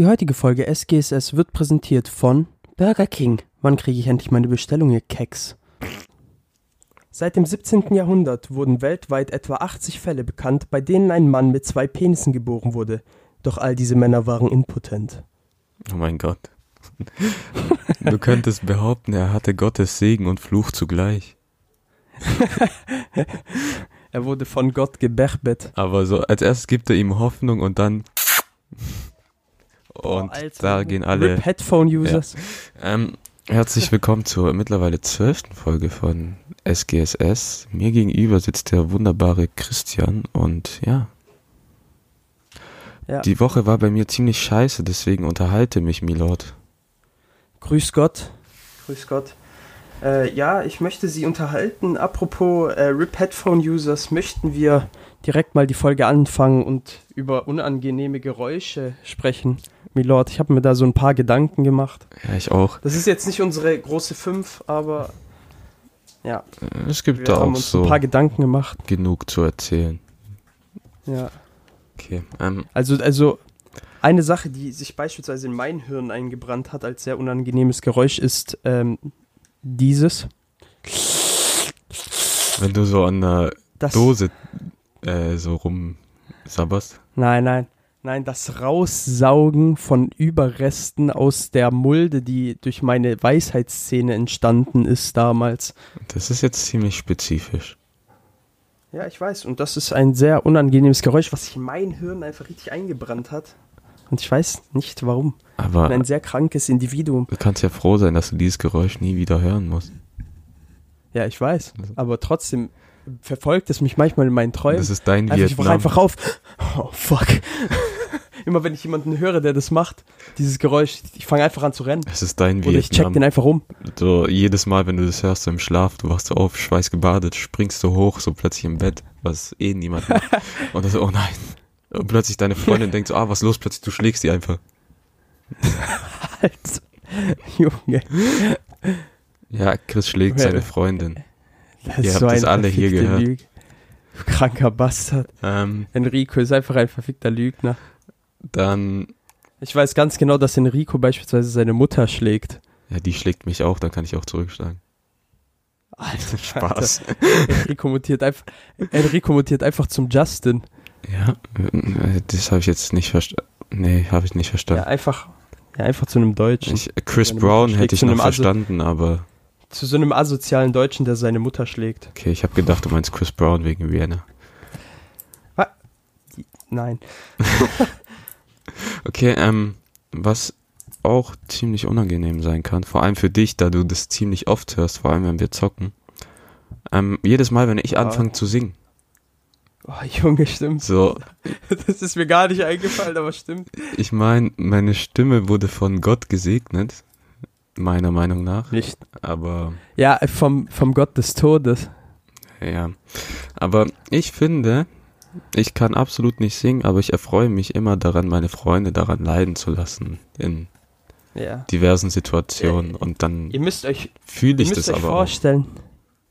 Die heutige Folge SGSS wird präsentiert von Burger King. Wann kriege ich endlich meine Bestellung, ihr Keks? Seit dem 17. Jahrhundert wurden weltweit etwa 80 Fälle bekannt, bei denen ein Mann mit zwei Penissen geboren wurde. Doch all diese Männer waren impotent. Oh mein Gott. Du könntest behaupten, er hatte Gottes Segen und Fluch zugleich. Er wurde von Gott geberbet. Aber so als erstes gibt er ihm Hoffnung und dann. Und Alter. da gehen alle. Rip Headphone-Users. Ähm, herzlich willkommen zur mittlerweile zwölften Folge von SGSS. Mir gegenüber sitzt der wunderbare Christian und ja, Ja. die Woche war bei mir ziemlich scheiße, deswegen unterhalte mich, Milord. Grüß Gott. Grüß Gott. Äh, ja, ich möchte Sie unterhalten. Apropos äh, RIP Headphone Users, möchten wir direkt mal die Folge anfangen und über unangenehme Geräusche sprechen. Milord, ich habe mir da so ein paar Gedanken gemacht. Ja, ich auch. Das ist jetzt nicht unsere große Fünf, aber ja, Es gibt wir da auch so ein paar Gedanken gemacht. genug zu erzählen. Ja. Okay. Ähm, Also, also eine Sache, die sich beispielsweise in mein Hirn eingebrannt hat als sehr unangenehmes Geräusch, ist ähm, dieses. wenn du so an einer Das, Dose äh, so rumsabberst. Nein, nein. Nein, das Raussaugen von Überresten aus der Mulde, die durch meine Weisheitsszene entstanden ist damals. Das ist jetzt ziemlich spezifisch. Ja, ich weiß. Und das ist ein sehr unangenehmes Geräusch, was sich in mein Hirn einfach richtig eingebrannt hat. Und ich weiß nicht warum. Ich Aber bin ein sehr krankes Individuum. du kannst ja froh sein, dass du dieses Geräusch nie wieder hören musst. Ja, ich weiß. Aber trotzdem verfolgt es mich manchmal in meinen Träumen. Das ist dein Einfach, ich wach Vietnam. einfach auf. Oh, fuck. Immer wenn ich jemanden höre, der das macht, dieses Geräusch, ich fange einfach an zu rennen. Es ist dein Oder ich check den Vietnam. einfach um. So jedes Mal, wenn du das hörst so im Schlaf, du wachst so auf, schweißgebadet, springst du hoch, so plötzlich im Bett, was eh niemand macht. Und dann so, oh nein. Und plötzlich deine Freundin denkt so, ah, was ist los? Plötzlich du schlägst die einfach. Halt. Junge. Ja, Chris schlägt seine Freundin. Das Ihr habt das alle hier gehört. Lüge. Du Kranker Bastard. Ähm, Enrico ist einfach ein verfickter Lügner. dann, Ich weiß ganz genau, dass Enrico beispielsweise seine Mutter schlägt. ja, die schlägt mich auch, dann kann ich auch zurückschlagen. Alter, Spaß. Alter. Enrico mutiert einfach, Enrico mutiert einfach zum Justin. Ja, das habe ich jetzt nicht verstanden. Nee, habe ich nicht Ja, verstanden. einfach, ja, einfach zu einem Deutschen. Ich, Chris Brown hätte ich noch verstanden, aber zu so einem asozialen Deutschen, der seine Mutter schlägt. okay, ich habe gedacht, du meinst Chris Brown wegen Vienna. Nein. Okay, ähm, was auch ziemlich unangenehm sein kann, vor allem für dich, da du das ziemlich oft hörst, vor allem wenn wir zocken. Ähm, jedes Mal, wenn ich Ja. anfange zu singen, Oh, Junge, stimmt. so, Das ist mir gar nicht eingefallen, aber stimmt. ich meine, meine Stimme wurde von Gott gesegnet, meiner Meinung nach, Nicht. aber Ja, vom, vom Gott des Todes. ja, aber ich finde, ich kann absolut nicht singen, aber ich erfreue mich immer daran, meine Freunde daran leiden zu lassen in Ja. diversen Situationen und dann Ihr müsst euch, fühle ihr ich müsst das euch aber auch. vorstellen.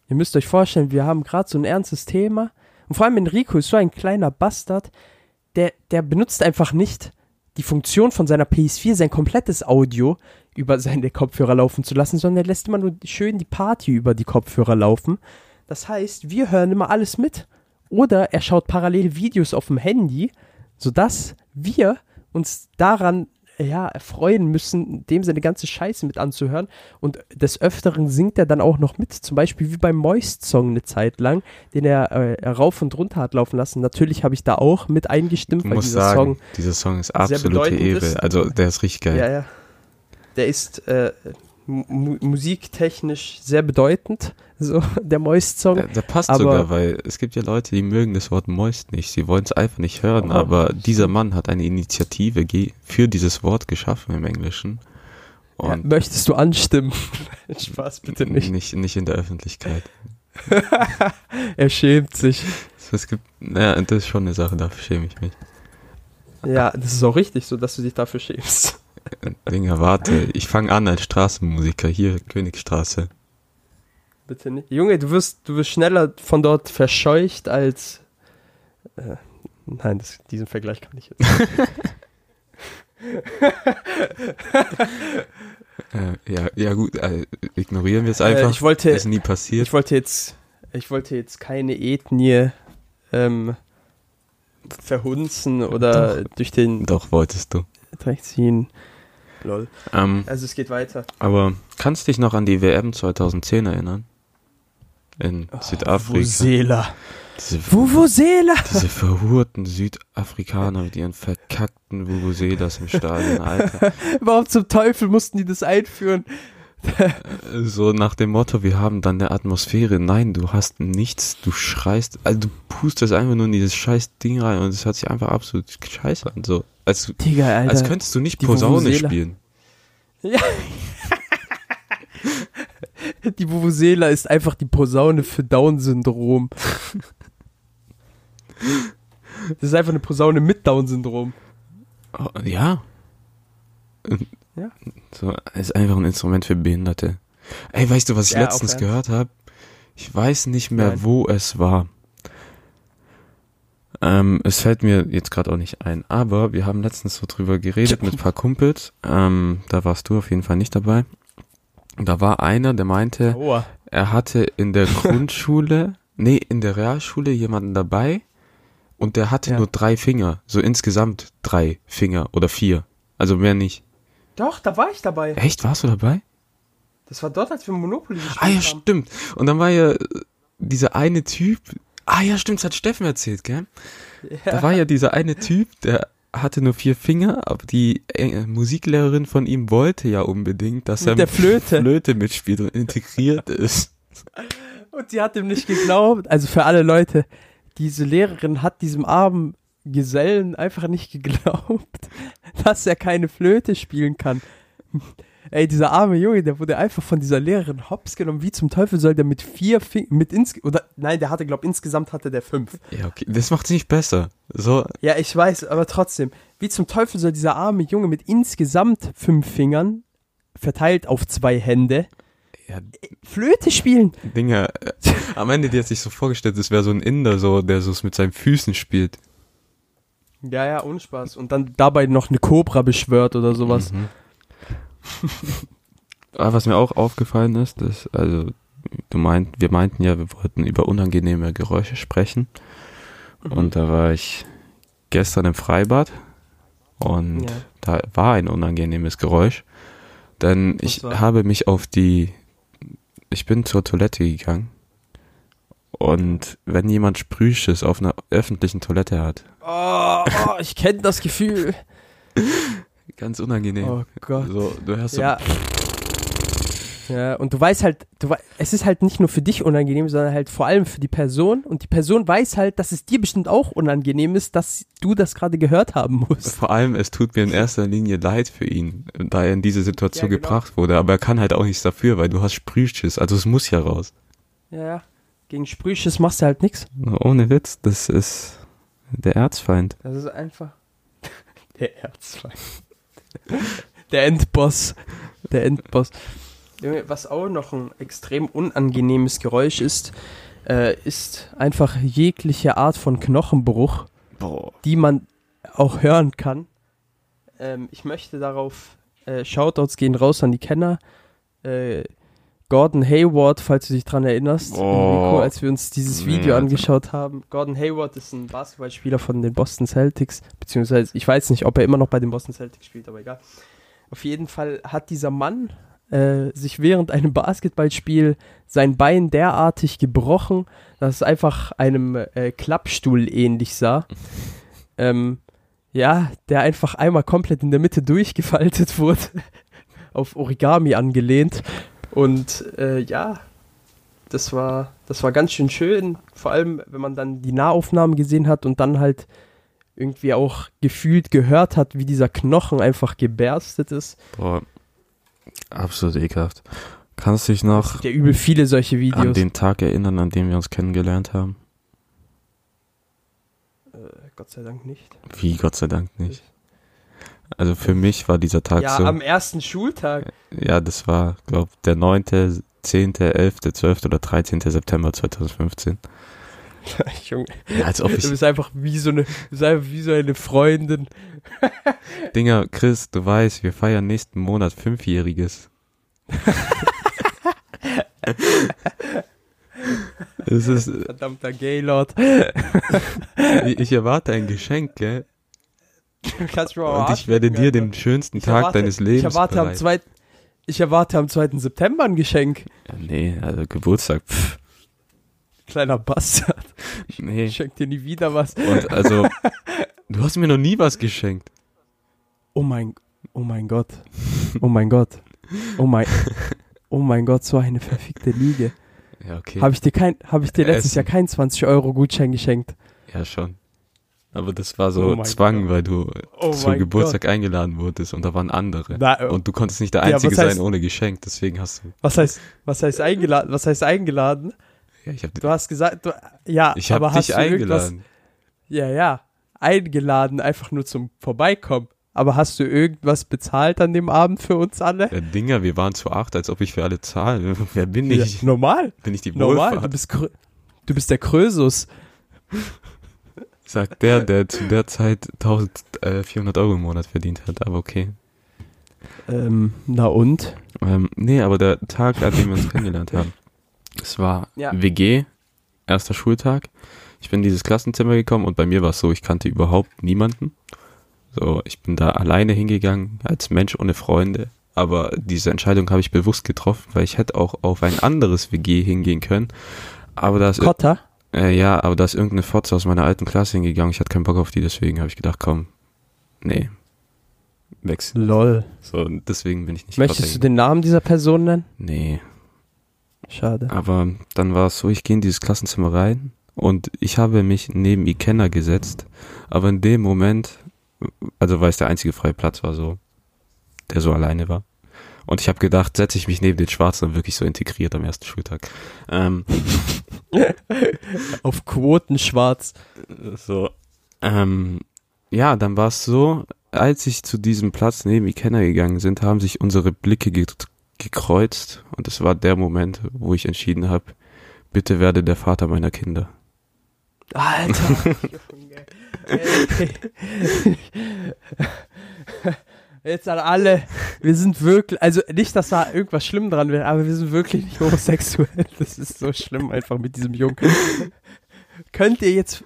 Ihr müsst euch vorstellen, wir haben gerade so ein ernstes Thema. Und vor allem Enrico ist so ein kleiner Bastard, der, der benutzt einfach nicht die Funktion von seiner PS4, sein komplettes Audio über seine Kopfhörer laufen zu lassen, sondern er lässt immer nur schön die Party über die Kopfhörer laufen. Das heißt, wir hören immer alles mit. Oder er schaut parallel Videos auf dem Handy, sodass wir uns daran ja, erfreuen müssen, dem seine ganze Scheiße mit anzuhören. Und des Öfteren singt er dann auch noch mit, zum Beispiel wie beim Moist-Song eine Zeit lang, den er äh, rauf und runter hat laufen lassen. Natürlich habe ich da auch mit eingestimmt, Ich weil muss dieser sagen, Song, dieser Song ist absolute Ehre. Also der ist richtig geil. ja, ja, der ist äh, mu musiktechnisch sehr bedeutend, so der Moist-Song. Der, der passt Aber- sogar, weil es gibt ja Leute, die mögen das Wort Moist nicht. Sie wollen es einfach nicht hören, Oh, aber dieser Mann hat eine Initiative für dieses Wort geschaffen im Englischen. Ja, möchtest du anstimmen? Spaß, bitte nicht. nicht. Nicht in der Öffentlichkeit. er schämt sich. Es gibt, naja, das ist schon eine Sache, dafür schäme ich mich. Ja, das ist auch richtig so, dass du dich dafür schämst. Dinger, warte, ich fange an als Straßenmusiker, hier Königstraße. Bitte nicht. Junge, du wirst, du wirst schneller von dort verscheucht als. Äh, nein, das, diesen Vergleich kann ich jetzt. Äh, ja, ja gut, äh, ignorieren wir es einfach. Äh, ich wollte, ist nie passiert. ich wollte jetzt, ich wollte jetzt keine Ethnie ähm, verhunzen oder durch den Doch, wolltest du. Dreck ziehen. Lol. Ähm, Also es geht weiter. aber kannst dich noch an die WM 2010 erinnern? In Südafrika. Vuvuzela. Diese, Vuvuzela. diese verhurten Südafrikaner mit ihren verkackten Vuvuzelas im Stadion, Alter. Warum zum Teufel mussten die das einführen? So nach dem Motto, wir haben dann eine Atmosphäre. Nein, du hast nichts, du schreist, also du pustest einfach nur in dieses scheiß Ding rein und es hört sich einfach absolut scheiße an. So, als, Digga, Alter. als könntest du nicht Posaune Vuvuzela. spielen. Ja. die Vuvuzela ist einfach die Posaune für Down-Syndrom. Das ist einfach eine Posaune mit Down-Syndrom. Oh, ja. Ja. So, ist einfach ein Instrument für Behinderte. Ey, weißt du, was ich Ja, letztens gehört habe? Ich weiß nicht mehr, Nein. wo es war. Ähm, es fällt mir jetzt gerade auch nicht ein, aber wir haben letztens so drüber geredet mit ein paar Kumpels. Ähm, da warst du auf jeden Fall nicht dabei. Und Da war einer, der meinte, Aua. er hatte in der Grundschule, nee, in der Realschule jemanden dabei und der hatte Ja. nur drei Finger. So insgesamt drei Finger oder vier. Also mehr nicht. Doch, da war ich dabei. Echt, warst du dabei? Das war dort, als wir Monopoly gespielt Ah ja, haben. stimmt. Und dann war ja dieser eine Typ. Ah ja, stimmt, das hat Steffen erzählt, gell? Da war ja dieser eine Typ, der hatte nur vier Finger, aber die äh, Musiklehrerin von ihm wollte ja unbedingt, dass er Mit der Flöte. Flöte mitspielt und integriert ist. Und sie hat ihm nicht geglaubt. Also für alle Leute, diese Lehrerin hat diesem armen Gesellen einfach nicht geglaubt, dass er keine Flöte spielen kann. Ey, dieser arme Junge, der wurde einfach von dieser Lehrerin hops genommen. Wie zum Teufel soll der mit vier Fingern, mit ins, oder, nein, der hatte, glaub, insgesamt hatte der fünf. Ja, okay. Das macht's nicht besser. So, Ja, ich weiß, aber trotzdem, wie zum Teufel soll dieser arme Junge mit insgesamt fünf Fingern, verteilt auf zwei Hände, ja, Flöte spielen? Dinger. Äh, am Ende, die hat sich so vorgestellt, es wäre so ein Inder, so, der so mit seinen Füßen spielt. Ja, ja, Unspaß. Und dann dabei noch eine Cobra beschwört oder sowas. Mhm. Aber was mir auch aufgefallen ist, ist, also, du meint, wir meinten ja, wir wollten über unangenehme Geräusche sprechen. Mhm. Und da war ich gestern im Freibad und Ja. da war ein unangenehmes Geräusch. Denn Was ich war? habe mich auf die, ich bin zur Toilette gegangen. Und wenn jemand Sprühschiss auf einer öffentlichen Toilette hat, Oh, oh ich kenne das Gefühl. ganz unangenehm. Oh Gott. So, du hörst so, Ja. Ja, und du weißt halt, du es ist halt nicht nur für dich unangenehm, sondern halt vor allem für die Person. Und die Person weiß halt, dass es dir bestimmt auch unangenehm ist, dass du das gerade gehört haben musst. Vor allem, es tut mir in erster Linie leid für ihn, da er in diese Situation Ja, genau. gebracht wurde. Aber er kann halt auch nichts dafür, weil du hast Sprühschiss. Also es muss ja raus. Ja, ja. Gegen Sprühschiss machst du halt nichts. Ohne Witz, das ist der Erzfeind. Das ist einfach. Der Erzfeind. Der Endboss. Der Endboss. Junge, was auch noch ein extrem unangenehmes Geräusch ist, äh, ist einfach jegliche Art von Knochenbruch, Boah. die man auch hören kann. Ähm, ich möchte darauf äh, Shoutouts gehen raus an die Kenner. Äh, Gordon Hayward, falls du dich dran erinnerst, Oh. Enrico, als wir uns dieses Nee, Video Alter. angeschaut haben. Gordon Hayward ist ein Basketballspieler von den Boston Celtics, beziehungsweise ich weiß nicht, ob er immer noch bei den Boston Celtics spielt, aber egal. Auf jeden Fall hat dieser Mann äh, sich während einem Basketballspiel sein Bein derartig gebrochen, dass es einfach einem äh, Klappstuhl ähnlich sah. ähm, ja, der einfach einmal komplett in der Mitte durchgefaltet wurde, auf Origami angelehnt. Und äh, ja, das war, das war ganz schön schön, vor allem wenn man dann die Nahaufnahmen gesehen hat und dann halt irgendwie auch gefühlt gehört hat, wie dieser Knochen einfach geberstet ist. Boah. Absolut ekelhaft. Kannst du dich noch ja übel viele solche an Videos. den Tag erinnern, an dem wir uns kennengelernt haben? Äh, Gott sei Dank nicht. Wie, Gott sei Dank nicht. Also für mich war dieser Tag ja, so. am ersten Schultag. Ja, das war, glaube der 9., 10., 11., 12. oder 13. September 2015. Junge, Ja, als ob du ich, bist einfach wie so eine, du bist einfach wie so eine Freundin. Dinger, Chris, du weißt, wir feiern nächsten Monat Fünfjähriges. es ist, Verdammter Gaylord. ich erwarte ein Geschenk, gell? Kannst du mal Und ich werde dir den schönsten Tag erwarte- deines Lebens Ich erwarte am. 2. Ich erwarte am 2. September ein Geschenk. Ja, nee, also Geburtstag, pff, Kleiner Bastard. nee. Ich schenk dir nie wieder was. Und also, du hast mir noch nie was geschenkt. Oh mein, oh mein Gott. Oh mein Gott. Oh mein, oh mein Gott, so eine verfickte Liege. Ja, okay. Habe ich dir kein, habe ich dir letztes Essen. Jahr keinen 20 Euro Gutschein geschenkt? Ja, schon. Aber das war so Oh Zwang, Gott. weil du Oh zum Geburtstag eingeladen wurdest und da waren andere. Na, Und du konntest nicht der Ja, Einzige was heißt- sein ohne Geschenk, deswegen hast du. was heißt, was heißt eingeladen? Was heißt eingeladen? Ja, ich hab, Du hast gesagt, du, ja, ich hab aber hast dich du irgendwas- eingeladen. Ja, ja, eingeladen, einfach nur zum Vorbeikommen. Aber hast du irgendwas bezahlt an dem Abend für uns alle? Ja, Dinger, wir waren zu acht, als ob ich für alle zahle. Wer bin Ja, ich? normal, Bin ich die normal. Du bist, du bist der Krösus. Sagt der, der zu der Zeit 1400 Euro im Monat verdient hat, aber okay. Ähm, na und? Ähm, nee, aber der Tag, an dem wir uns kennengelernt haben, es war Ja. WG, erster Schultag. Ich bin in dieses Klassenzimmer gekommen und bei mir war es so, ich kannte überhaupt niemanden. So, ich bin da alleine hingegangen, als Mensch ohne Freunde. Aber diese Entscheidung habe ich bewusst getroffen, weil ich hätte auch auf ein anderes WG hingehen können. Aber da ist, Kotter? Äh, ja, aber da ist irgendeine Fotze aus meiner alten Klasse hingegangen. Ich hatte keinen Bock auf die, deswegen habe ich gedacht, komm, nee, wechsel. Lol. So, deswegen bin ich nicht Möchtest du den Namen dieser Person nennen? Nee, Schade. aber dann war es so, ich gehe in dieses Klassenzimmer rein und ich habe mich neben Ikenna gesetzt, aber in dem Moment, also weil es der einzige freie Platz war, so, der so alleine war. Und ich habe gedacht, setze ich mich neben den Schwarzen dann wirklich so integriert am ersten Schultag. Ähm, Auf Quoten schwarz. so, ähm, ja, dann war es so, als ich zu diesem Platz neben Ikenna gegangen sind, haben sich unsere Blicke ge gekreuzt und es war der Moment, wo ich entschieden habe, bitte werde der Vater meiner Kinder. Alter. Junge. Jetzt an alle, wir sind wirklich, also nicht, dass da irgendwas schlimm dran wäre, aber wir sind wirklich nicht homosexuell. Das ist so schlimm einfach mit diesem Jungen. könnt ihr jetzt,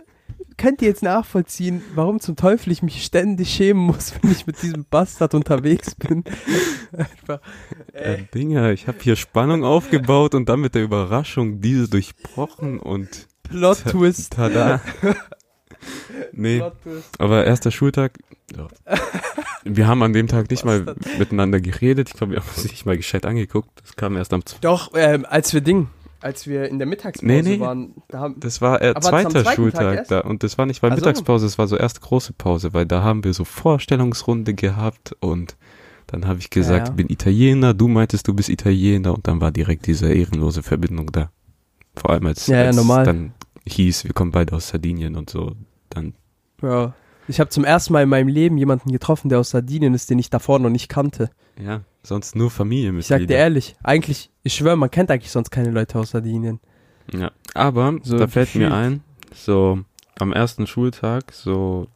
könnt ihr jetzt nachvollziehen, warum zum Teufel ich mich ständig schämen muss, wenn ich mit diesem Bastard unterwegs bin? Einfach, Äh, Dinger, ich habe hier Spannung aufgebaut und dann mit der Überraschung diese durchbrochen und Plot Twist. tada. nee, aber erster Schultag. Ja. Wir haben an dem Tag nicht mal miteinander geredet. Ich glaube, wir haben uns nicht mal gescheit angeguckt. Das kam erst am. Doch, ähm, als wir Ding, als wir in der Mittagspause Nee, nee. waren, da haben, Das war äh, zweiter Schultag da und das war nicht mal Ach so. Mittagspause, es war so erste große Pause, weil da haben wir so Vorstellungsrunde gehabt und dann habe ich gesagt, Ja. ich bin Italiener, du meintest, du bist Italiener und dann war direkt diese ehrenlose Verbindung da. Vor allem als, Ja, ja, als dann hieß, wir kommen beide aus Sardinien und so, dann ja, ich habe zum ersten Mal in meinem Leben jemanden getroffen, der aus Sardinien ist, den ich davor noch nicht kannte. ja, sonst nur Familie Ich sag dir ehrlich, eigentlich, ich schwöre, man kennt eigentlich sonst keine Leute aus Sardinien. Ja, aber So da fällt mir ein, so am ersten Schultag, so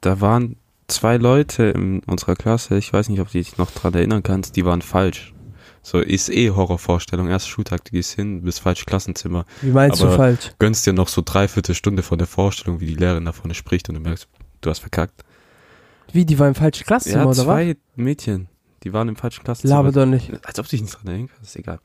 da waren zwei Leute in unserer Klasse, ich weiß nicht, ob du dich noch dran erinnern kannst, die waren falsch. So ist eh Horrorvorstellung, erster Schultag, du gehst hin, bist falsch Klassenzimmer, Wie meinst Aber- du falsch? gönnst dir noch so dreiviertel Stunde von der Vorstellung, wie die Lehrerin da vorne spricht und du merkst, du hast verkackt. Wie, die war im falschen Klassenzimmer, Ja, oder was? zwei Mädchen, die waren im falschen Klassenzimmer. Laber doch nicht. Als ob du dich nicht dran erinnern kannst, ist egal.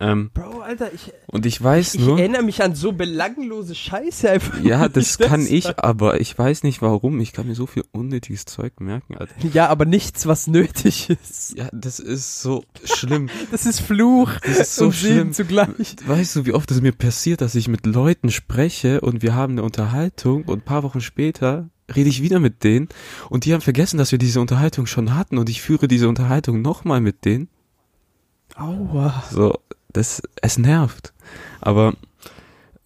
Ähm, Bro, Alter, ich, und ich weiß ich nur... erinnere mich an so belanglose Scheiße einfach. Ja, das kann ich, deshalb. aber ich weiß nicht warum. Ich kann mir so viel unnötiges Zeug merken, Alter. Ja, aber nichts, was nötig ist. Ja, das ist so schlimm. Das ist Fluch Das ist so schlimm. zugleich. Weißt du, wie oft es mir passiert, dass ich mit Leuten spreche und wir haben eine Unterhaltung und ein paar Wochen später rede ich wieder mit denen und die haben vergessen, dass wir diese Unterhaltung schon hatten und ich führe diese Unterhaltung nochmal mit denen. Aua. So, das, es nervt. Aber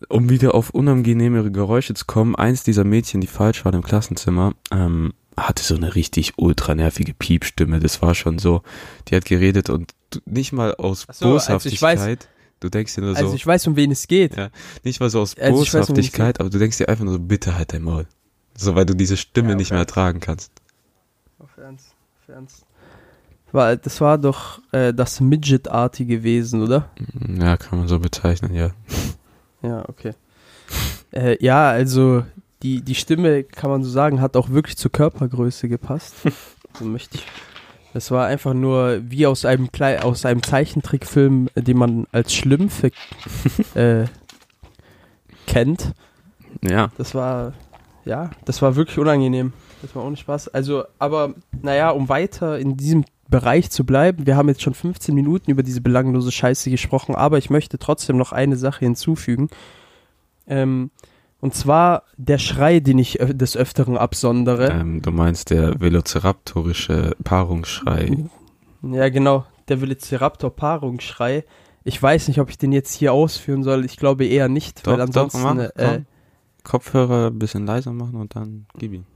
um wieder auf unangenehmere Geräusche zu kommen, eins dieser Mädchen, die falsch waren im Klassenzimmer, ähm, hatte so eine richtig ultra nervige Piepstimme. Das war schon so, die hat geredet und nicht mal aus so, also ich Boshaftigkeit. Du denkst dir nur so, Also ich weiß, um wen es geht. ja, nicht mal so aus Also ich weiß, Boshaftigkeit, aber du denkst dir einfach nur so, bitte halt dein Maul. So, weil du diese Stimme Ja, nicht mehr ertragen kannst. Auf Ernst, auf Ernst. War, das war doch äh, das Midget-artige Wesen, oder? Ja, kann man so bezeichnen, ja. Ja, okay. Äh, ja, also die, die Stimme, kann man so sagen, hat auch wirklich zur Körpergröße gepasst. so möchte ich. Das war einfach nur wie aus einem Klei aus einem Zeichentrickfilm, den man als Schlümpfe äh, kennt. Ja. Das war, ja, das war wirklich unangenehm. Das war ohne Spaß. Also, aber, naja, um weiter in diesem Bereich zu bleiben, wir haben jetzt schon 15 Minuten über diese belanglose Scheiße gesprochen, aber ich möchte trotzdem noch eine Sache hinzufügen. Ähm, und zwar der Schrei, den ich des Öfteren absondere. Ähm, du meinst der velociraptorische Paarungsschrei. Ja, genau, der Velociraptor-Paarungsschrei. Ich weiß nicht, ob ich den jetzt hier ausführen soll. Ich glaube eher nicht, weil Doch, ansonsten. doch, mach, äh. Kopfhörer ein bisschen leiser machen und dann gib ihn.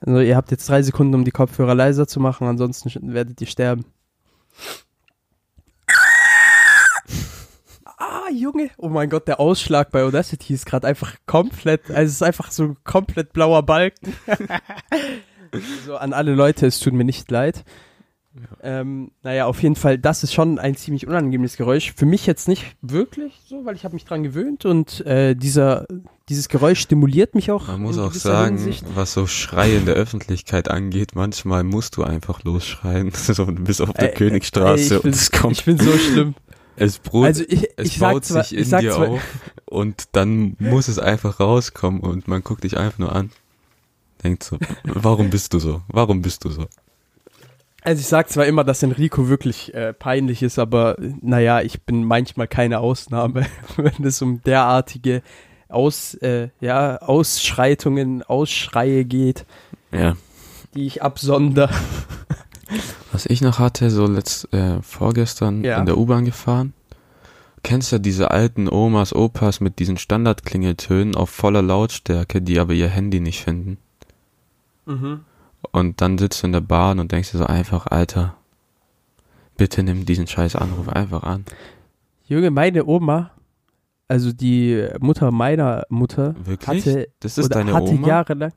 Also ihr habt jetzt drei Sekunden, um die Kopfhörer leiser zu machen, ansonsten werdet ihr sterben. Ah, Junge. Oh mein Gott, der Ausschlag bei Audacity ist gerade einfach komplett, also es ist einfach so ein komplett blauer Balken. so an alle Leute, es tut mir nicht leid. Ähm, naja, auf jeden Fall, das ist schon ein ziemlich unangenehmes Geräusch. Für mich jetzt nicht wirklich so, weil ich habe mich dran gewöhnt und äh, dieser, dieses Geräusch stimuliert mich auch. Man muss auch sagen, Hinsicht. was so Schrei in der Öffentlichkeit angeht, manchmal musst du einfach losschreien. So, du bist auf der Ey, Königstraße ey, und es kommt, Ich bin so schlimm. es brut, Also ich, es ich baut zwar, sich ich in dir zwar, auf und dann muss es einfach rauskommen und man guckt dich einfach nur an. Denkt so, warum bist du so? Warum bist du so? Also ich sag zwar immer, dass Enrico wirklich äh, peinlich ist, aber naja, ich bin manchmal keine Ausnahme, wenn es um derartige Aus, äh, ja, Ausschreitungen, Ausschreie geht, Ja. die ich absonder. Was ich noch hatte, so letzt, äh, vorgestern Ja. in der U-Bahn gefahren. Kennst du diese alten Omas, Opas mit diesen Standardklingeltönen auf voller Lautstärke, die aber ihr Handy nicht finden? Mhm. Und dann sitzt du in der Bahn und denkst dir so einfach, Alter, bitte nimm diesen scheiß Anruf einfach an. Junge, meine Oma, also die Mutter meiner Mutter, Wirklich? hatte, das ist oder deine hatte Oma? jahrelang.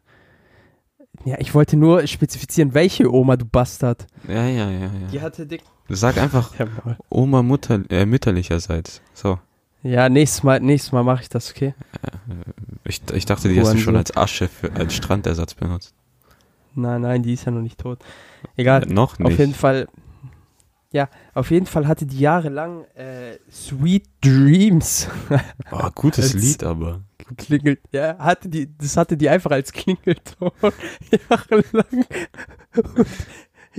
Ja, ich wollte nur spezifizieren, welche Oma, du Bastard. Ja, ja, ja, Die ja. hatte dick. Sag einfach Ja. Oma Mutter, äh, mütterlicherseits. So. Ja, nächstes Mal, nächstes Mal mache ich das, okay? Ich, ich dachte, die hast du schon als Asche für, als Strandersatz benutzt. Nein, nein, die ist ja noch nicht tot. Egal. Äh, noch nicht. Auf jeden Fall. Ja, auf jeden Fall hatte die jahrelang äh, Sweet Dreams Oh, gutes Lied aber. geklingelt. Ja, hatte die, das hatte die einfach als Klingelton jahrelang. Und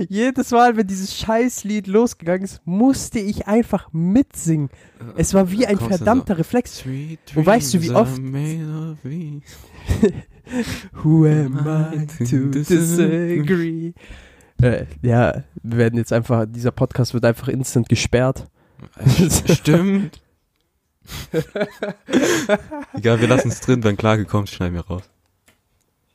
jedes Mal, wenn dieses Scheißlied losgegangen ist, musste ich einfach mitsingen. Es war wie ein verdammter Reflex. Sweet Und weißt du, wie oft-. Who am I to disagree? Äh, ja, wir werden jetzt einfach, dieser Podcast wird einfach instant gesperrt. Stimmt. Egal, wir lassen es drin, wenn Klage kommt, schneiden wir raus.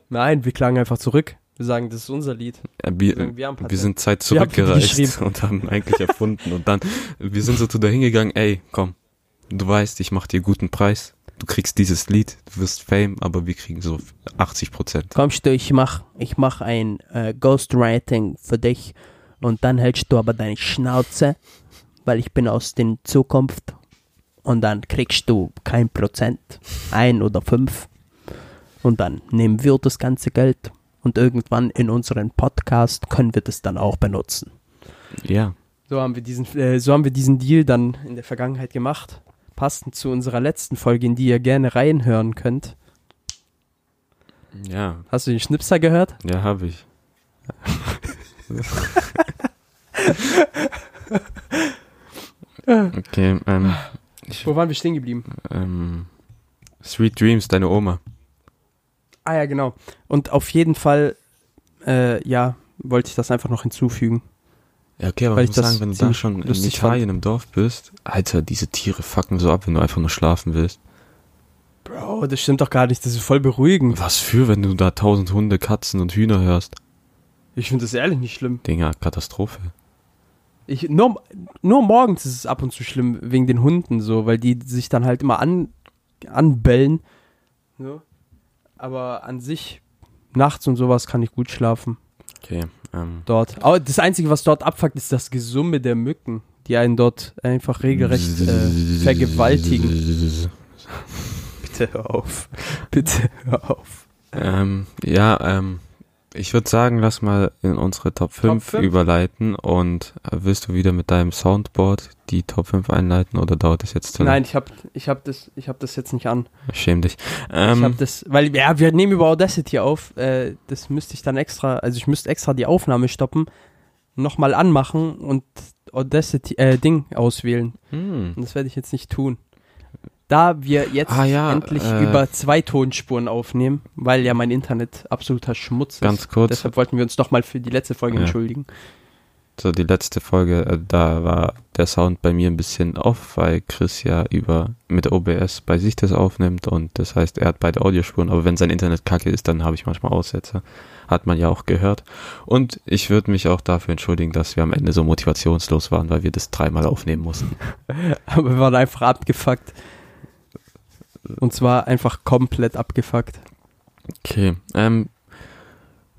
Nein, wir klagen einfach zurück. Wir sagen, das ist unser Lied. Ja, Wir, wir, sagen, wir wir sind Zeit zurückgereist und haben eigentlich erfunden und dann, wir sind so zu dahin gegangen, ey, komm, du weißt, ich mach dir guten Preis, du kriegst dieses Lied, du wirst Fame, aber wir kriegen so 80 Prozent. Kommst du, ich mach, ich mach ein äh, Ghostwriting für dich und dann hältst du aber deine Schnauze, weil ich bin aus der Zukunft und dann kriegst du kein Prozent, ein oder fünf und dann nehmen wir das ganze Geld und irgendwann in unserem Podcast können wir das dann auch benutzen. Ja, So haben wir diesen, äh, so haben wir diesen Deal dann in der Vergangenheit gemacht, passend zu unserer letzten Folge, in die ihr gerne reinhören könnt. ja, Hast du den Schnipser gehört? ja, habe ich. okay, ähm, ich, Wo waren wir stehen geblieben? ähm, Sweet Dreams, deine Oma. Ah ja, genau. Und auf jeden Fall, äh, ja, wollte ich das einfach noch hinzufügen. Ja, okay, aber Weil ich muss sagen, wenn du da schon in Italien im Dorf bist, Alter, diese Tiere fucken so ab, wenn du einfach nur schlafen willst. Bro, das stimmt doch gar nicht. Das ist voll beruhigend. Was für, wenn du da tausend Hunde, Katzen und Hühner hörst? Ich finde das ehrlich nicht schlimm. Dinger, Katastrophe. Ich, nur, nur morgens ist es ab und zu schlimm wegen den Hunden so, weil die sich dann halt immer an, anbellen. So. Aber an sich, nachts und sowas kann ich gut schlafen. Okay. Ähm, Dort. Aber das Einzige, was dort abfuckt, ist das Gesumme der Mücken, die einen dort einfach regelrecht äh, vergewaltigen. Bitte hör auf. Bitte hör auf. Ähm, ja, ähm, ich würde sagen, lass mal in unsere Top 5, fünf? überleiten und äh, willst du wieder mit deinem Soundboard die Top 5 einleiten oder dauert das jetzt zu Nein, ich hab, ich hab das, ich hab das jetzt nicht an. lange? Schäm dich. ich Ähm, hab das, weil, ja, wir nehmen über Audacity auf, äh, das müsste ich dann extra, also ich müsste extra die Aufnahme stoppen, nochmal anmachen und Audacity, äh, Ding auswählen. hm, Und das werde ich jetzt nicht tun. Da wir jetzt Ah, ja, endlich äh, über zwei Tonspuren aufnehmen, weil ja mein Internet absoluter Schmutz ist. ganz kurz, Deshalb wollten wir uns nochmal für die letzte Folge Ja. entschuldigen. so die letzte Folge, äh, da war der Sound bei mir ein bisschen off, weil Chris ja über mit OBS bei sich das aufnimmt und das heißt, er hat beide Audiospuren, aber wenn sein Internet kacke ist, dann habe ich manchmal Aussetzer. Hat man ja auch gehört. Und ich würde mich auch dafür entschuldigen, dass wir am Ende so motivationslos waren, weil wir das dreimal aufnehmen mussten. Aber wir waren einfach abgefuckt. Und zwar einfach komplett abgefuckt. Okay, ähm,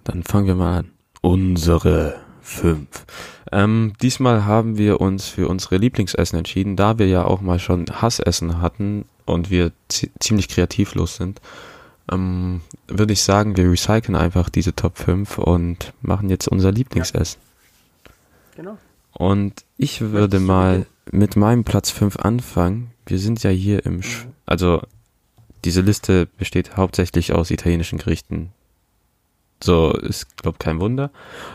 dann fangen wir mal an. Unsere fünf. Ähm, diesmal haben wir uns für unsere Lieblingsessen entschieden, da wir ja auch mal schon Hassessen hatten und wir zi ziemlich kreativlos sind. Ähm, würde ich sagen, wir recyceln einfach diese Top 5 und machen jetzt unser Lieblingsessen. Genau. Und ich würde mal mit meinem Platz 5 anfangen. Wir sind ja hier im, Sch Mhm. also diese Liste besteht hauptsächlich aus italienischen Gerichten. So ist, glaub kein Wunder,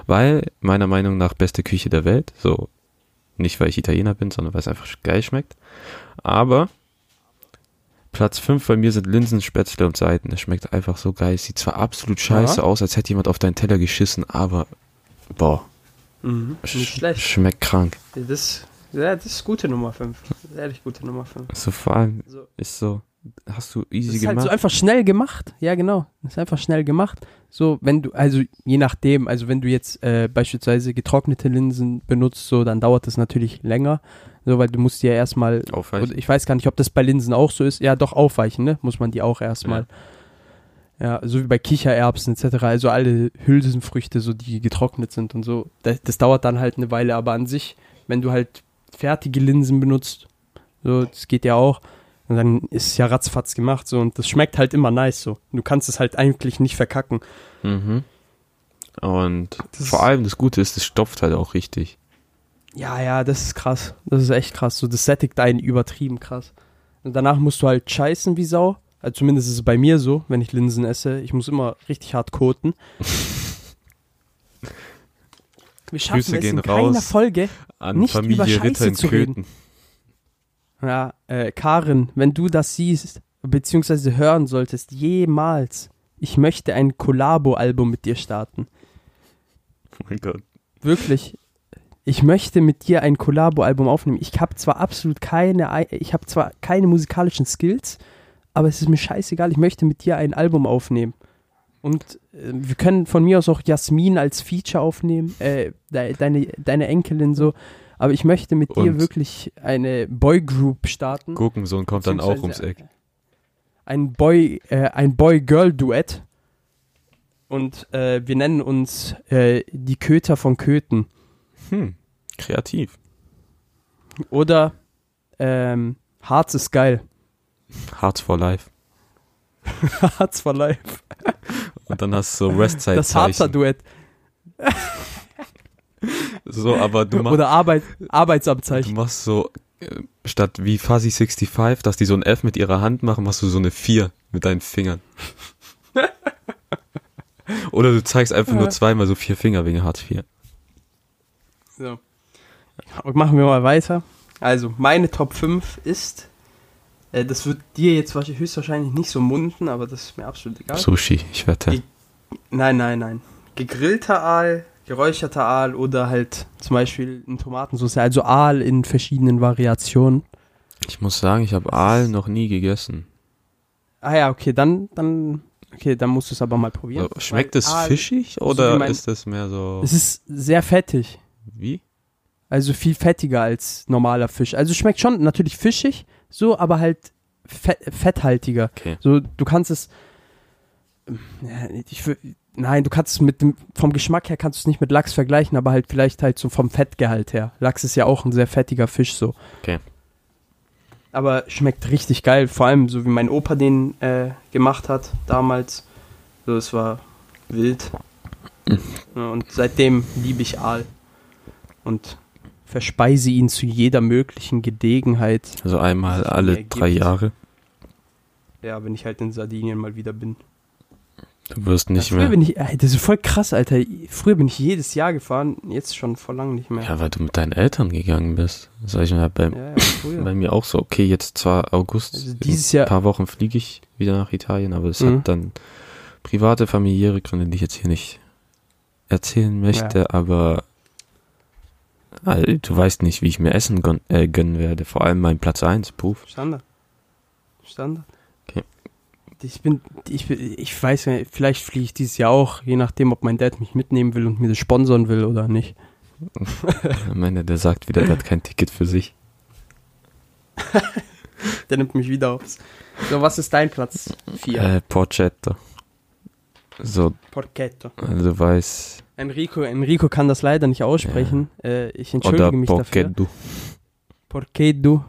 weil meiner Meinung nach beste Küche der Welt. So nicht weil ich Italiener bin, sondern weil es einfach geil schmeckt. Aber Platz 5 bei mir sind Linsen, Spätzle und Seiten. Es schmeckt einfach so geil. Es sieht zwar absolut scheiße aus, als hätte jemand auf deinen Teller geschissen, aber boah, Mhm. sch schlecht. schmeckt krank. Das, ja, das ist gute Nummer 5. Ehrlich gute Nummer 5. So vor allem So. ist so, hast du Das easy ist halt gemacht. so einfach schnell gemacht. Ja, genau. Das ist einfach schnell gemacht. So, wenn du, also je nachdem, also wenn du jetzt äh, beispielsweise getrocknete Linsen benutzt, so, dann dauert das natürlich länger. So, weil du musst die ja erstmal, Aufweichen. ich weiß gar nicht, ob das bei Linsen auch so ist. Ja, doch aufweichen, ne? Muss man die auch erstmal. Ja, so wie bei Kichererbsen etc. Also alle Hülsenfrüchte, so die getrocknet sind und so. Das, das dauert dann halt eine Weile, aber an sich, wenn du halt fertige Linsen benutzt, so, das geht ja auch, und dann ist es ja ratzfatz gemacht, so, und das schmeckt halt immer nice, so. Du kannst es halt eigentlich nicht verkacken. Mhm. Und Das- vor allem das Gute ist, es stopft halt auch richtig. Ja, ja, das ist krass. Das ist echt krass. So, das sättigt einen übertrieben krass. Und danach musst du halt scheißen wie Sau. Also zumindest ist es bei mir so, wenn ich Linsen esse. Ich muss immer richtig hart koten. Wir schaffen Grüße es gehen in keiner raus Folge. An Nicht über Familie Scheiße Ritter in zu reden. Köthen. Ja, äh, Karin, wenn du das siehst, beziehungsweise hören solltest, jemals, ich möchte ein Collabo-Album mit dir starten. Oh mein Gott. Wirklich. Ich möchte mit dir ein Collabo-Album aufnehmen. Ich habe zwar absolut keine, Ei- ich habe zwar keine musikalischen Skills, aber es ist mir scheißegal. Ich möchte mit dir ein Album aufnehmen. Und äh, wir können von mir aus auch Jasmin als Feature aufnehmen, äh, de deine, deine Enkelin so. Aber ich möchte mit dir Und- wirklich eine Boygroup starten. Gurkensohn kommt dann auch ums Eck. Ein Boy, äh, ein Boy-Girl-Duett. Und äh, wir nennen uns äh, die Köter von Köthen. Hm, kreativ. Oder ähm, Harz ist geil. Hearts for Life. Harz for Life. Und dann hast du so Westside Das Harzer. Duett. So, aber du, mach, Oder Arbeit, du Arbeitsamtzeichen. machst so, äh, statt wie Fuzzy 65, dass die so ein F mit ihrer Hand machen, machst du so eine 4 mit deinen Fingern. Oder du zeigst einfach nur zweimal so vier Finger wegen Hartz IV. So. Machen wir mal weiter. Also, meine Top 5 ist, äh, das wird dir jetzt wahrscheinlich- höchstwahrscheinlich nicht so munden, aber das ist mir absolut egal. Sushi, ich wette. Die- Nein, nein, nein. Gegrillter Aal, geräucherter Aal oder halt zum Beispiel in Tomatensauce. Also Aal in verschiedenen Variationen. Ich muss sagen, ich habe Aal noch nie gegessen. Ah ja, okay, dann, dann, okay, dann musst du es aber mal probieren. So, Schmeckt es Aal- fischig so oder wie mein- ist das mehr so Es ist sehr fettig. wie? Also viel fettiger als normaler Fisch. Also schmeckt schon natürlich fischig, so, aber halt fett, fetthaltiger. Okay. So, du kannst es. Ich, nein, du kannst es mit dem, vom Geschmack her kannst du es nicht mit Lachs vergleichen, aber halt vielleicht halt so vom Fettgehalt her. Lachs ist ja auch ein sehr fettiger Fisch so. Okay. Aber schmeckt richtig geil, vor allem so wie mein Opa den äh, gemacht hat damals. So, es war wild. Ja, und seitdem liebe ich Aal. Und verspeise ihn zu jeder möglichen Gelegenheit. Also einmal alle drei. Jahre. Ja, wenn ich halt in Sardinien mal wieder bin. Du wirst nicht Früher mehr. bin ich, ey, das ist voll krass, Alter. Früher bin ich jedes Jahr gefahren, jetzt schon vor lang nicht mehr. Ja, weil du mit deinen Eltern gegangen bist. Sag ich mal, bei, ja, ja bei mir auch so, okay, jetzt zwar August, Also in dieses ein Jahr- paar Wochen fliege ich wieder nach Italien, aber es Mhm. hat dann private, familiäre Gründe, die ich jetzt hier nicht erzählen möchte, aber äh, du weißt nicht, wie ich mir Essen gön äh, gönnen werde. Vor allem mein Platz 1, Puff. Standard. Standard. Okay. Ich bin, ich, ich weiß ja, vielleicht fliege ich dieses Jahr auch, je nachdem, ob mein Dad mich mitnehmen will und mir das sponsern will oder nicht. Am Ende, der sagt wieder, der hat kein Ticket für sich. Der nimmt mich wieder aufs. So, was ist dein Platz 4? Äh, Porcetta. So, Porchetto. also du weißt. Enrico, Enrico kann das leider nicht aussprechen. Äh, ich entschuldige Oder mich dafür. Porcetto. Porchetto.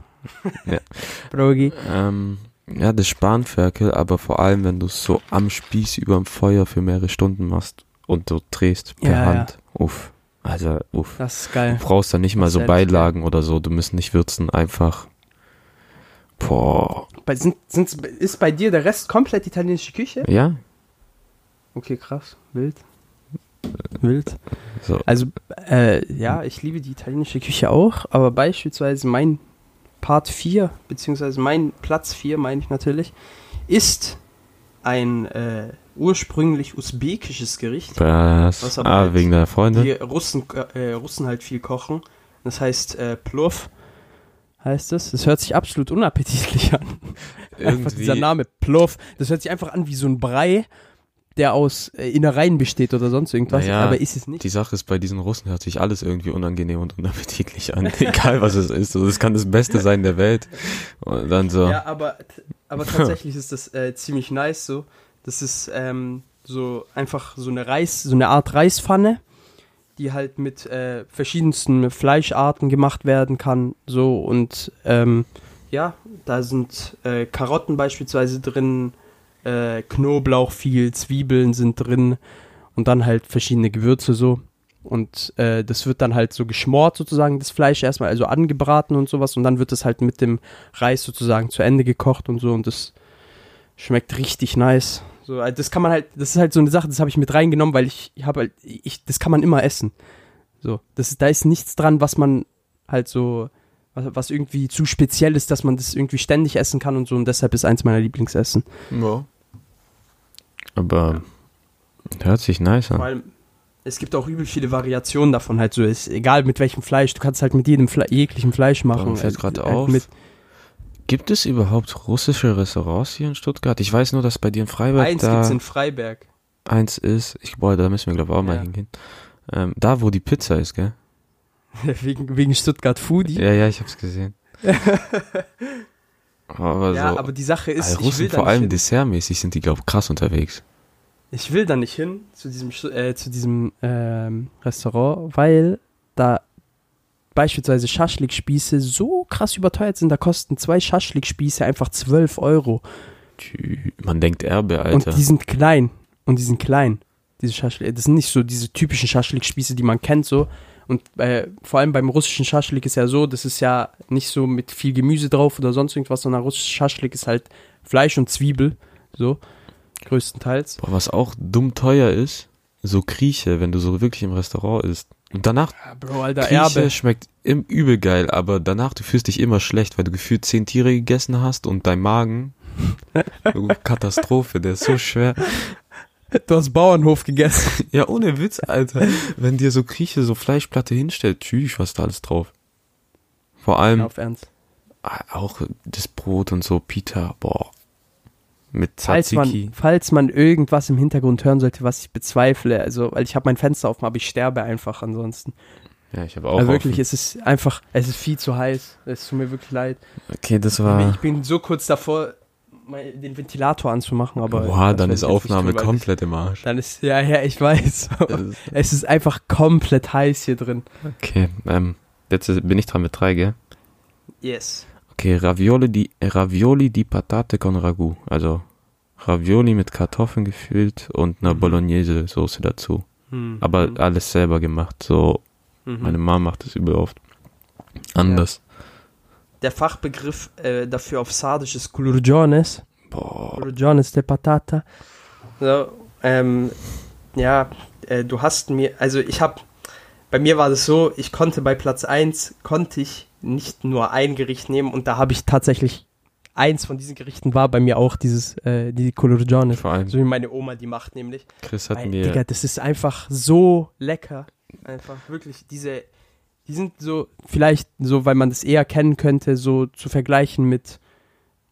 Ja. Brogi. Ähm, ja, das Spanferkel, aber vor allem, wenn du es so am Spieß überm Feuer für mehrere Stunden machst und du drehst per Ja, ja. Hand. Uff. Also, uff. Das ist Du geil. brauchst da nicht mal Das so Beilagen oder so. Du musst nicht würzen, einfach. Boah. Bei, sind, sind, ist bei dir der Rest komplett italienische Küche? Ja? Okay, krass. Wild. Wild. So. Also, äh, ja, ich liebe die italienische Küche auch, aber beispielsweise mein Part 4, beziehungsweise mein Platz 4, meine ich natürlich, ist ein äh, ursprünglich usbekisches Gericht, Was? Was aber Ah, halt wegen deiner Freundin? die Russen, äh, Russen halt viel kochen. Das heißt äh, Plov, heißt es. Das hört sich absolut unappetitlich an. Einfach dieser Irgendwie. Name Plov, das hört sich einfach an wie so ein Brei, der aus äh, Innereien besteht oder sonst irgendwas, Naja, aber ist es nicht. Die Sache ist, bei diesen Russen hört sich alles irgendwie unangenehm und unappetitlich an. Egal was es ist. So, Das kann das Beste sein der Welt. Und dann so. Ja, aber, aber tatsächlich ist das äh, ziemlich nice so. Das ist ähm, so einfach so eine Reis, so eine Art Reispfanne, die halt mit äh, verschiedensten Fleischarten gemacht werden kann. So und ähm, ja, da sind äh, Karotten beispielsweise drin, äh, Knoblauch viel, Zwiebeln sind drin und dann halt verschiedene Gewürze so. Und äh, das wird dann halt so geschmort sozusagen, das Fleisch erstmal, also angebraten und sowas. Und dann wird es halt mit dem Reis sozusagen zu Ende gekocht und so. Und das schmeckt richtig nice. So, also das kann man halt, das ist halt so eine Sache, das habe ich mit reingenommen, weil ich, habe halt, ich, das kann man immer essen. So, das da ist nichts dran, was man halt so, was, was irgendwie zu speziell ist, dass man das irgendwie ständig essen kann und so. Und deshalb ist eins meiner Lieblingsessen. Ja. Aber hört sich nice Vor an. allem, es gibt auch übel viele Variationen davon halt so. Ist egal mit welchem Fleisch, du kannst halt mit jedem Fle jeglichen Fleisch machen. mir fällt Äh, grad äh, auf, Gibt es überhaupt russische Restaurants hier in Stuttgart? Ich weiß nur, dass bei dir in Freiburg eins da gibt's in Freiberg. eins ist. Ich, boah, da müssen wir glaube ich auch mal Ja. hingehen. Ähm, da, wo die Pizza ist, gell? wegen, wegen Stuttgart Foodie. Ja, ja, ich hab's gesehen. aber Ja, so, aber die Sache ist, also ich will Russen vor allem hin. dessertmäßig sind die, glaube ich, krass unterwegs. Ich will da nicht hin zu diesem, äh, zu diesem ähm, Restaurant, weil da beispielsweise Schaschlikspieße so krass überteuert sind. Da kosten zwei Schaschlikspieße einfach 12 Euro. Man denkt Erbe, Alter. Und die sind klein. Und die sind klein. Diese Schaschlik. Das sind nicht so diese typischen Schaschlikspieße, die man kennt, so. Und äh, vor allem beim russischen Schaschlik ist ja so, das ist ja nicht so mit viel Gemüse drauf oder sonst irgendwas, sondern russisches Schaschlik ist halt Fleisch und Zwiebel. So. Größtenteils. Boah, was auch dumm teuer ist, so Grieche, wenn du so wirklich im Restaurant isst. Und danach, Ja, Bro, Alter, Grieche Erbe. schmeckt im übel geil, aber danach, du fühlst dich immer schlecht, weil du gefühlt zehn Tiere gegessen hast und dein Magen, Katastrophe, der ist so schwer. Du hast Bauernhof gegessen. Ja, ohne Witz, Alter. Wenn dir so Grieche so Fleischplatte hinstellt, tschüss, was da alles drauf. Vor allem auf Ernst. ah, auch das Brot und so, Pita, boah. Mit Falls Tzatziki. man, falls man irgendwas im Hintergrund hören sollte, was ich bezweifle, also, weil ich habe mein Fenster offen, aber ich sterbe einfach ansonsten. Ja, ich habe auch. Also wirklich, offen. es ist einfach, es ist viel zu heiß. Es tut mir wirklich leid. Okay, das war. Ich bin so kurz davor, den Ventilator anzumachen, aber. Boah, dann ist Aufnahme weil komplett im Arsch. Dann ist, ja, ja, ich weiß. Es ist einfach komplett heiß hier drin. Okay, ähm, jetzt bin ich dran mit drei, gell? Yes. Okay, Ravioli di, Ravioli di Patate con Ragu. Also Ravioli mit Kartoffeln gefüllt und einer Mhm. Bolognese-Soße dazu. Hm. Aber Hm. alles selber gemacht. So, Mhm. meine Mama macht das übel oft. Anders. Der Fachbegriff äh, dafür auf Sardisch ist Culurgiones. Boah. Culurgiones de Patata. So, ähm, ja, äh, du hast mir, also ich habe, bei mir war das so, ich konnte bei Platz 1, konnte ich nicht nur ein Gericht nehmen und da habe ich tatsächlich, eins von diesen Gerichten war bei mir auch dieses, äh, die Culurgiones. Vor allem, So wie meine Oma die macht nämlich. Chris hat Weil, mir. Digga, das ist einfach so lecker. Einfach wirklich diese, die sind so, vielleicht so, weil man das eher kennen könnte, so zu vergleichen mit,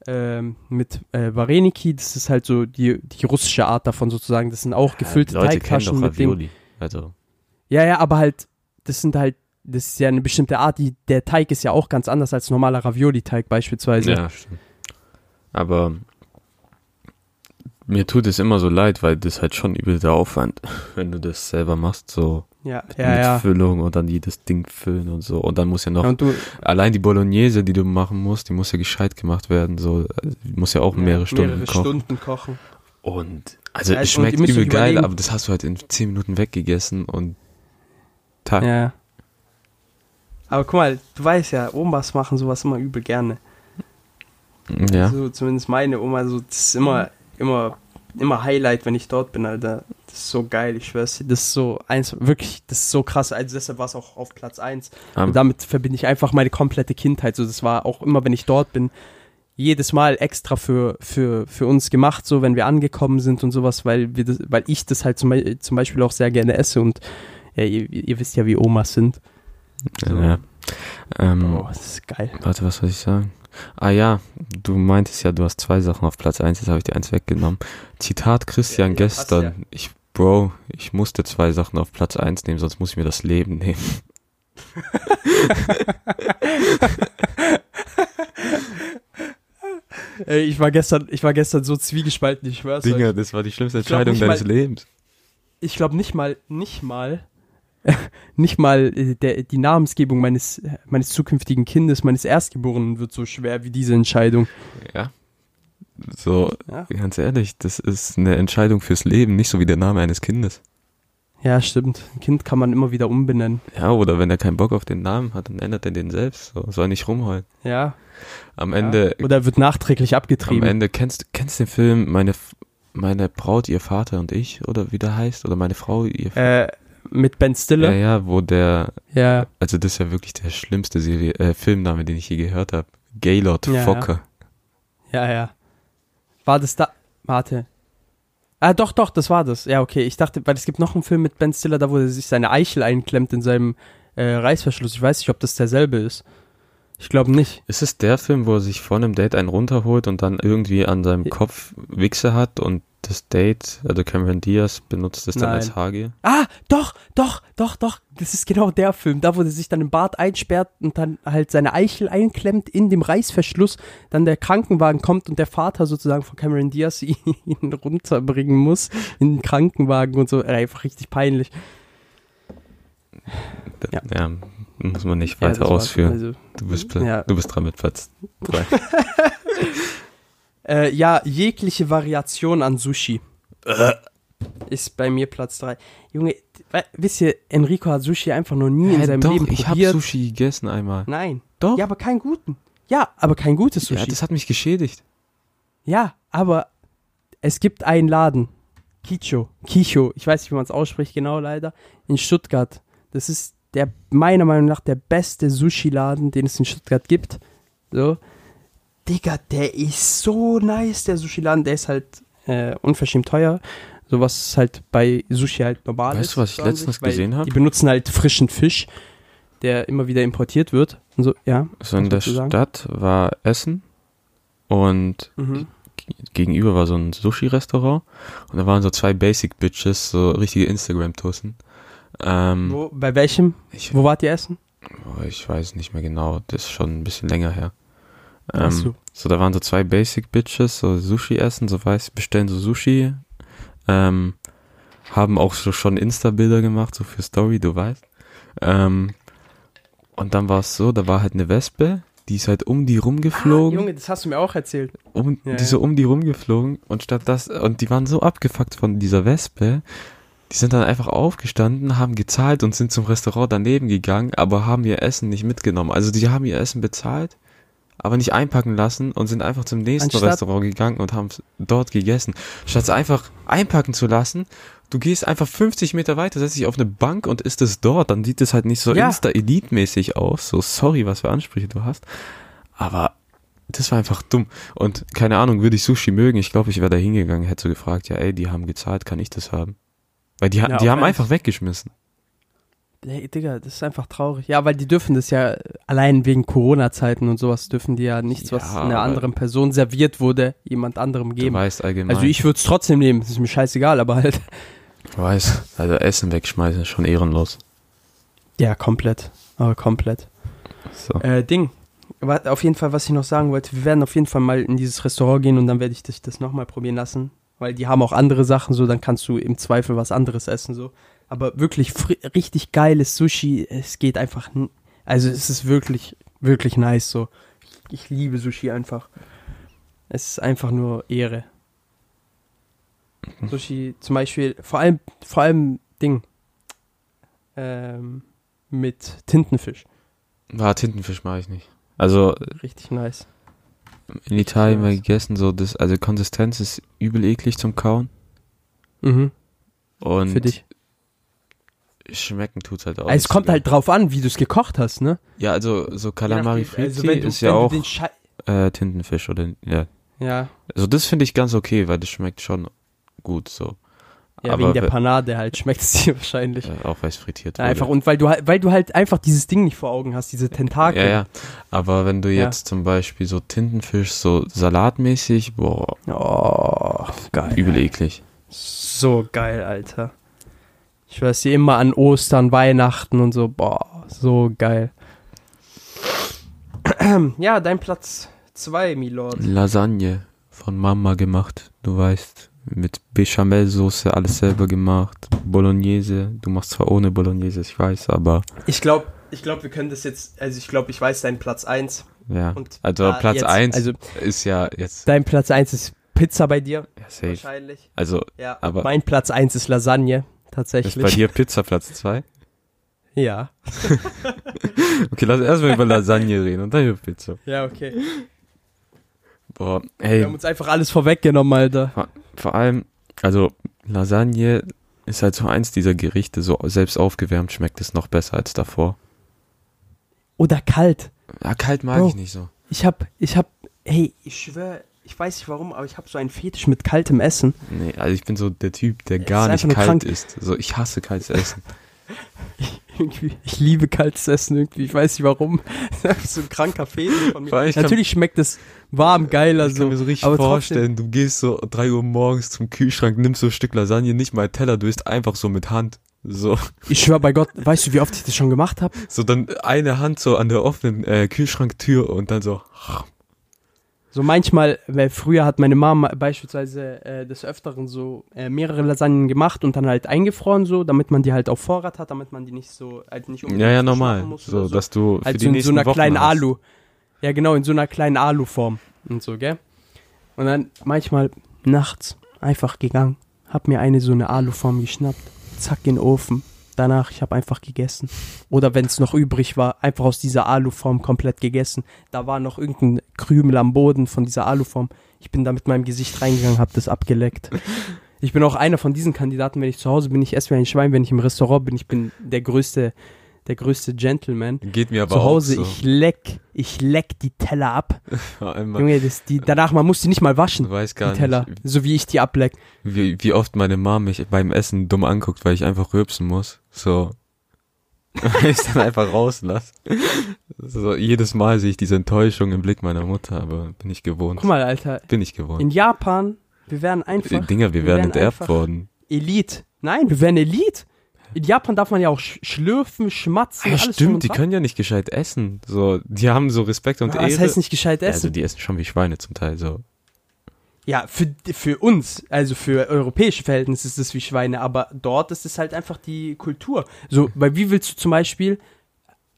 ähm, mit äh, Vareniki. Das ist halt so die, die russische Art davon sozusagen. Das sind auch gefüllte Ja, Leute Teigtaschen mit dem. Ravioli. Also, Ja, ja, aber halt, das sind halt, das ist ja eine bestimmte Art. Die, der Teig ist ja auch ganz anders als normaler Ravioli-Teig beispielsweise. ja, stimmt. Aber mir tut es immer so leid, weil das halt schon übel der Aufwand, wenn du das selber machst, so ja, mit ja. ja. Füllung und dann jedes Ding füllen und so. Und dann muss ja noch Ja, und du, allein die Bolognese, die du machen musst, die muss ja gescheit gemacht werden, so, also, die muss ja auch mehrere ja, Stunden mehrere kochen. Stunden kochen. Und, also Ja, es schmeckt übel geil, aber das hast du halt in 10 Minuten weggegessen und Tag. Ja. Aber guck mal, du weißt ja, Omas machen sowas immer übel gerne. Ja. So, zumindest meine Oma, so, das ist immer, immer, immer Highlight, wenn ich dort bin, Alter. Das ist so geil, ich schwör's dir. Das ist so eins, wirklich, das ist so krass. Also deshalb war es auch auf Platz 1. Am- Und damit verbinde ich einfach meine komplette Kindheit. So, das war auch immer, wenn ich dort bin, jedes Mal extra für, für, für uns gemacht, so wenn wir angekommen sind und sowas, weil wir das, weil ich das halt zum, zum Beispiel auch sehr gerne esse und ja, ihr, ihr wisst ja, wie Omas sind. So. ja. Ähm, Oh, das ist geil. Warte, was soll ich sagen? Ah ja, du meintest ja, du hast zwei Sachen auf Platz 1, jetzt habe ich dir eins weggenommen. Zitat Christian Ja, gestern. ja. Ich, Bro, ich musste zwei Sachen auf Platz 1 nehmen, sonst muss ich mir das Leben nehmen. Ey, ich war gestern, ich war gestern so zwiegespalten, ich schwör's euch. Dinger, das war die schlimmste Entscheidung deines mal- Lebens. Ich glaube nicht mal, nicht mal, nicht mal äh, der, die Namensgebung meines, meines zukünftigen Kindes, meines Erstgeborenen wird so schwer wie diese Entscheidung. Ja. So, Ja, ganz ehrlich, das ist eine Entscheidung fürs Leben, nicht so wie der Name eines Kindes. ja stimmt. Ein Kind kann man immer wieder umbenennen. Ja, oder wenn er keinen Bock auf den Namen hat, dann ändert er den selbst. So, soll nicht rumheulen. Ja. Am Ende, ja. Oder wird nachträglich am abgetrieben. Ende kennst kennst den Film meine meine Braut, ihr Vater und ich oder wie der heißt oder meine Frau, ihr Äh, mit Ben ja, Stiller. ja, wo der Ja. also das ist ja wirklich der schlimmste Serie äh, Filmname, den ich je gehört habe. Gaylord Ja, Fokker. Ja, ja. War das da? Warte. Ah, doch, doch, das war das. Ja, okay. Ich dachte, weil es gibt noch einen Film mit Ben Stiller, da wo er sich seine Eichel einklemmt in seinem äh, Reißverschluss. Ich weiß nicht, ob das derselbe ist. Ich glaube nicht. Ist es der Film, wo er sich vor einem Date einen runterholt und dann irgendwie an seinem Ja. Kopf Wichse hat und das Date, also Cameron Diaz benutzt es dann Nein. als Haargel? Ah, doch, doch, doch, doch. Das ist genau der Film. Da, wo er sich dann im Bad einsperrt und dann halt seine Eichel einklemmt in dem Reißverschluss. Dann der Krankenwagen kommt und der Vater sozusagen von Cameron Diaz ihn runterbringen muss in den Krankenwagen und so. Äh, Einfach richtig peinlich. Ja. Ja. muss man nicht Ja, weiter war- ausführen. Also, du, bist, ja. du bist dran mit Platz 3. Äh, ja, jegliche Variation an Sushi. Ist bei mir Platz 3. Junge, wisst ihr, Enrico hat Sushi einfach noch nie in Hä, seinem doch, Leben ich habe probiert. Sushi gegessen einmal. Nein. Doch. Ja, aber keinen guten. Ja, aber kein gutes Sushi. Ja, das hat mich geschädigt. Ja, aber es gibt einen Laden. Kicho. Kicho. Ich weiß nicht, wie man es ausspricht, genau leider. In Stuttgart. Das ist der, meiner Meinung nach, der beste Sushi-Laden, den es in Stuttgart gibt. So. Digga, der ist so nice, der Sushi-Laden. Der ist halt äh, unverschämt teuer. So was halt bei Sushi halt normal Weißt ist. du, was ich letztens sich, gesehen hab? Die benutzen halt frischen Fisch, der immer wieder importiert wird. Und so, ja. So in der? Stadt war Essen und Mhm. gegenüber war so ein Sushi-Restaurant und da waren so zwei Basic Bitches, so richtige Instagram-Tussen. Ähm, Wo, bei welchem? ich, Wo wart ihr essen? oh, ich weiß nicht mehr genau, das ist schon ein bisschen länger her. Ähm, so. so, da waren so zwei Basic Bitches, so Sushi essen, so weiß, bestellen so Sushi, ähm, haben auch so schon Insta-Bilder gemacht, so für Story, du weißt. Ähm, und dann war es so, da war halt eine Wespe, die ist halt um die rumgeflogen. Ah, Junge, das hast du mir auch erzählt. um, Ja, die ja. so um die rumgeflogen und statt das, und die waren so abgefuckt von dieser Wespe, die sind dann einfach aufgestanden, haben gezahlt und sind zum Restaurant daneben gegangen, aber haben ihr Essen nicht mitgenommen. Also die haben ihr Essen bezahlt, aber nicht einpacken lassen und sind einfach zum nächsten Anstatt- Restaurant gegangen und haben dort gegessen. Statt es einfach einpacken zu lassen, du gehst einfach 50 Meter weiter, setzt dich auf eine Bank und isst es dort, dann sieht es halt nicht so Ja. Insta-Elite-mäßig aus. So, sorry, was für Ansprüche du hast. Aber das war einfach dumm. Und keine Ahnung, würde ich Sushi mögen, ich glaube, ich wäre da hingegangen, hätte so gefragt, ja ey, die haben gezahlt, kann ich das haben? Weil die, Ja, die haben einfach weggeschmissen. Hey, Digga, das ist einfach traurig. Ja, weil die dürfen das ja allein wegen Corona-Zeiten und sowas dürfen die ja nichts, was Ja, einer aber- anderen Person serviert wurde, jemand anderem Du geben. weißt allgemein. Also ich würde es trotzdem nehmen, das ist mir scheißegal, aber halt. Du weißt, also Essen wegschmeißen ist schon ehrenlos. Ja, komplett. Aber komplett. So. Äh, Ding. Auf jeden Fall, was ich noch sagen wollte, wir werden auf jeden Fall mal in dieses Restaurant gehen und dann werde ich dich das nochmal probieren lassen. Weil die haben auch andere Sachen, so, dann kannst du im Zweifel was anderes essen, so. Aber wirklich richtig geiles Sushi, es geht einfach, also es ist wirklich, wirklich nice, so. Ich liebe Sushi einfach. Es ist einfach nur Ehre. Sushi zum Beispiel, vor allem, vor allem Ding, ähm, mit Tintenfisch. War Tintenfisch mache ich nicht. Also Richtig nice. in Italien mal gegessen, so das, also Konsistenz ist übel eklig zum Kauen. Mhm. Und Für dich. Schmecken tut's halt auch. Also es kommt so halt drauf an, wie du es gekocht hast, ne? Ja, also so Calamari also Fritti wenn du- ist ja auch den Schei- äh, Tintenfisch oder ja. ja, Also das finde ich ganz okay, weil das schmeckt schon gut so. ja Aber wegen der Panade halt schmeckt es dir wahrscheinlich. Äh, auch weil es frittiert Ja, einfach und weil du halt, weil du halt einfach dieses Ding nicht vor Augen hast, diese Tentakel. Ja, ja. Aber wenn du Ja. jetzt zum Beispiel so Tintenfisch so salatmäßig, boah, Oh, geil. übel eklig. So geil, Alter. Ich weiß dir immer an Ostern, Weihnachten und so. Boah, so geil. Ja, dein Platz 2, Milord. Lasagne von Mama gemacht, du weißt. Mit Bechamelsoße, alles selber gemacht. Bolognese, du machst zwar ohne Bolognese, ich weiß, aber Ich glaube, ich glaube, wir können das jetzt, also ich glaube, ich weiß deinen Platz 1. ja. Und Also Platz jetzt- 1 Also ist ja jetzt dein Platz 1 ist Pizza bei dir, ja, safe. wahrscheinlich. Also Ja, Aber- mein Platz 1 ist Lasagne, ist tatsächlich. bei dir Pizza Platz 2? Ja. Okay, lass erstmal über Lasagne reden und dann über Pizza. Ja, okay. Boah, Wir hey, haben uns einfach alles vorweggenommen, Alter. vor allem, also Lasagne ist halt so eins dieser Gerichte, so selbst aufgewärmt schmeckt es noch besser als davor. Oder kalt. Ja, kalt mag Bro. ich nicht so. Ich hab, ich hab, hey, ich schwöre, ich weiß nicht warum, aber ich hab so einen Fetisch mit kaltem Essen. Nee, also ich bin so der Typ, der gar nicht kalt krank. ist. So, ich hasse kaltes Essen. Irgendwie, ich liebe kaltes Essen irgendwie, ich weiß nicht warum. Das ist einfach so ein kranker Fetisch von mir. Vor allem, ich kann- Natürlich schmeckt es warm, geiler Ich kann so. mir so richtig aber trotzdem- vorstellen, du gehst so 3 Uhr morgens zum Kühlschrank, nimmst so ein Stück Lasagne, nicht mal Teller, du isst einfach so mit Hand. So, Ich schwör bei Gott, weißt du, wie oft ich das schon gemacht habe? so dann eine Hand so an der offenen äh, Kühlschranktür und dann so. So manchmal, weil früher hat meine Mama beispielsweise äh, des Öfteren so äh, mehrere Lasagnen gemacht und dann halt eingefroren so, damit man die halt auf Vorrat hat, damit man die nicht so, halt nicht unbedingt Ja, ja, normal. So, so. dass du für Halt die so in so einer Wochen kleinen hast. Alu. Ja, genau, in so einer kleinen Aluform und so, gell? Und dann manchmal nachts einfach gegangen, hab mir eine so eine Aluform geschnappt, zack in den Ofen. Danach, ich habe einfach gegessen. Oder wenn es noch übrig war, einfach aus dieser Aluform komplett gegessen. Da war noch irgendein Krümel am Boden von dieser Aluform. Ich bin da mit meinem Gesicht reingegangen, hab das abgeleckt. Ich bin auch einer von diesen Kandidaten, wenn ich zu Hause bin, ich esse wie ein Schwein, wenn ich im Restaurant bin, ich bin der größte, der größte Gentleman. Geht mir aber Zu Hause, auch so. ich leck, ich leck die Teller ab. Junge, das, die, danach, man muss die nicht mal waschen, du weißt die gar Teller. nicht, So wie ich die ableck. wie, wie oft meine Mom mich beim Essen dumm anguckt, weil ich einfach rülpsen muss. So. Weil ich dann einfach rauslasse. So, jedes Mal sehe ich diese Enttäuschung im Blick meiner Mutter, aber bin ich gewohnt. Guck mal, Alter, Bin ich gewohnt. in Japan, wir wären Äh, einfach Dinger, wir wir werden werden enterbt worden. Elite. Nein, wir wären Elite. In Japan darf man ja auch sch schlürfen, schmatzen, Ja, drum stimmt, die können ja nicht gescheit essen. So, die haben so Respekt und Ja, Ehre. das heißt nicht gescheit Ja, essen. also die essen schon wie Schweine zum Teil so. Ja, für, für uns, also für europäische Verhältnisse ist es wie Schweine, aber dort ist es halt einfach die Kultur. So, weil wie willst du zum Beispiel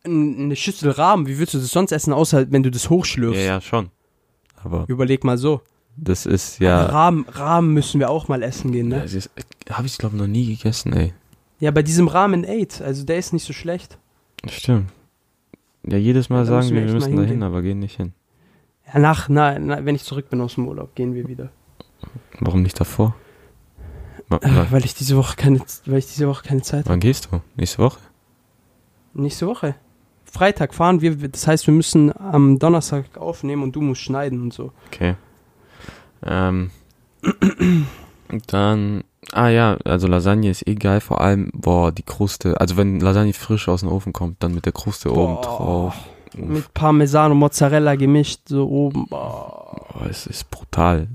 eine Schüssel Rahmen, wie willst du das sonst essen, außer wenn du das Ja, hochschlürfst? ja, schon. Aber Überleg mal so. das ist ja. Rahmen, Rahmen müssen wir auch mal essen gehen, ne? Das ist, habe ich glaube noch nie gegessen, ey. Ja, bei diesem Ramen 8, also der ist nicht so schlecht. Stimmt. Ja, jedes Mal Ja, sagen wir wir, müssen da hin, aber gehen nicht hin. Ja, nach, na, na, wenn ich zurück bin aus dem Urlaub, gehen wir wieder. Warum nicht davor? Äh, weil ich diese Woche keine, weil ich diese Woche keine Zeit habe. wann gehst du? Nächste Woche? Nächste Woche. Freitag fahren wir, das heißt, wir müssen am Donnerstag aufnehmen und du musst schneiden und so. Okay. Ähm, dann, ah ja, also Lasagne ist eh geil, vor allem, boah, die Kruste, also wenn Lasagne frisch aus dem Ofen kommt, dann mit der Kruste oben Boah. drauf. Uff, Mit Parmesan und Mozzarella gemischt, so oben. Boah. boah, es ist brutal.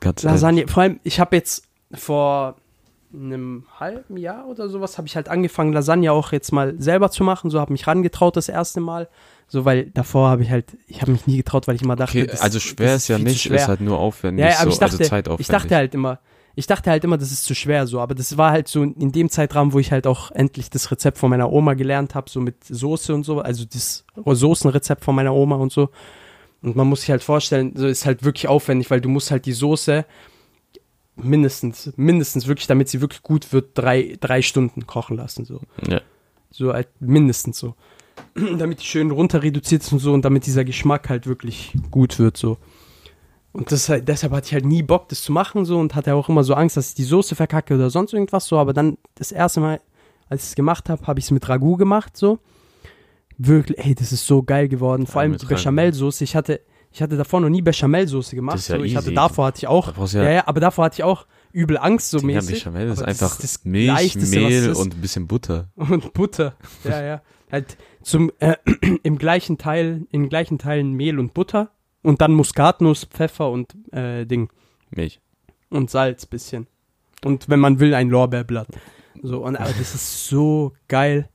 Ganz ehrlich. Lasagne, vor allem, ich habe jetzt vor einem halben Jahr oder sowas, habe ich halt angefangen, Lasagne auch jetzt mal selber zu machen. So habe mich rangetraut das erste Mal. So, weil davor habe ich halt, ich habe mich nie getraut, weil ich immer dachte, Okay, das, also schwer das ist ja nicht, schwer. ist halt nur aufwendig, Ja, aber so, ich dachte, also ich dachte halt immer, ich dachte halt immer, das ist zu schwer so, aber das war halt so in dem Zeitrahmen, wo ich halt auch endlich das Rezept von meiner Oma gelernt habe, so mit Soße und so, also das Soßenrezept von meiner Oma und so. Und man muss sich halt vorstellen, so ist halt wirklich aufwendig, weil du musst halt die Soße mindestens, mindestens wirklich, damit sie wirklich gut wird, drei, drei Stunden kochen lassen, so. ja. So halt mindestens so. damit die schön runter reduziert ist und so und damit dieser Geschmack halt wirklich gut wird so. Und das deshalb hatte ich halt nie Bock, das zu machen so und hatte auch immer so Angst, dass ich die Soße verkacke oder sonst irgendwas so. Aber dann das erste Mal, als ich es gemacht habe, habe ich es mit Ragout gemacht so. Wirklich, ey, das ist so geil geworden. Vor Ja, allem die. Bechamel-Soße. Ich hatte, ich hatte davor noch nie Bechamel-Soße gemacht. Das ist ja so. Ich hatte davor hatte ich auch, ja, ja- ja, aber davor hatte ich auch übel Angst so Ja, mäßig. Bechamel ist Aber das einfach das Milch, Mehl ist. und ein bisschen Butter. Und Butter. Ja, ja. Halt zum, äh, im gleichen Teil, in gleichen Teilen Mehl und Butter. Und dann Muskatnuss, Pfeffer und äh, Ding. Milch. Und Salz bisschen. Und wenn man will, ein Lorbeerblatt. So, und aber das ist so geil.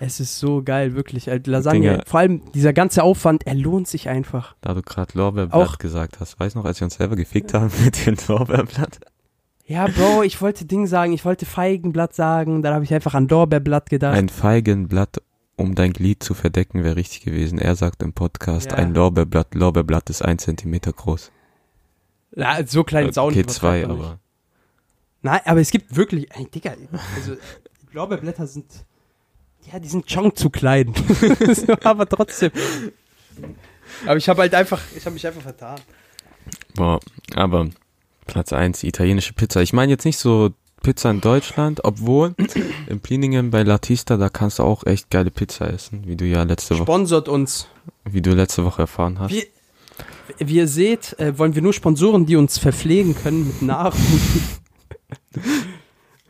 Es ist so geil, wirklich. Halt Lasagne. Dinger. Vor allem dieser ganze Aufwand, er lohnt sich einfach. Da du gerade Lorbeerblatt Auch- gesagt hast, weißt du noch, als wir uns selber gefickt haben mit dem Lorbeerblatt? Ja, Bro, ich wollte Ding sagen, ich wollte Feigenblatt sagen, dann habe ich einfach an Lorbeerblatt gedacht. Ein Feigenblatt, um dein Glied zu verdecken, wäre richtig gewesen. Er sagt im Podcast, Ja. ein Lorbeerblatt, Lorbeerblatt ist ein Zentimeter groß. ja, so klein ist auch nicht. Okay, zwei, aber. Nein, aber es gibt wirklich, ey, Digga, also Lorbeerblätter sind, ja, die sind schon zu klein. Aber trotzdem. Aber ich habe halt einfach, ich habe mich einfach vertan. Boah, aber Platz eins italienische Pizza. Ich meine jetzt nicht so Pizza in Deutschland, obwohl in Pliningen bei Latista, da kannst du auch echt geile Pizza essen, wie du ja letzte Woche, Sponsort uns. wie du letzte Woche erfahren hast. Wie, wie ihr seht, äh, wollen wir nur Sponsoren, die uns verpflegen können mit Nahrung.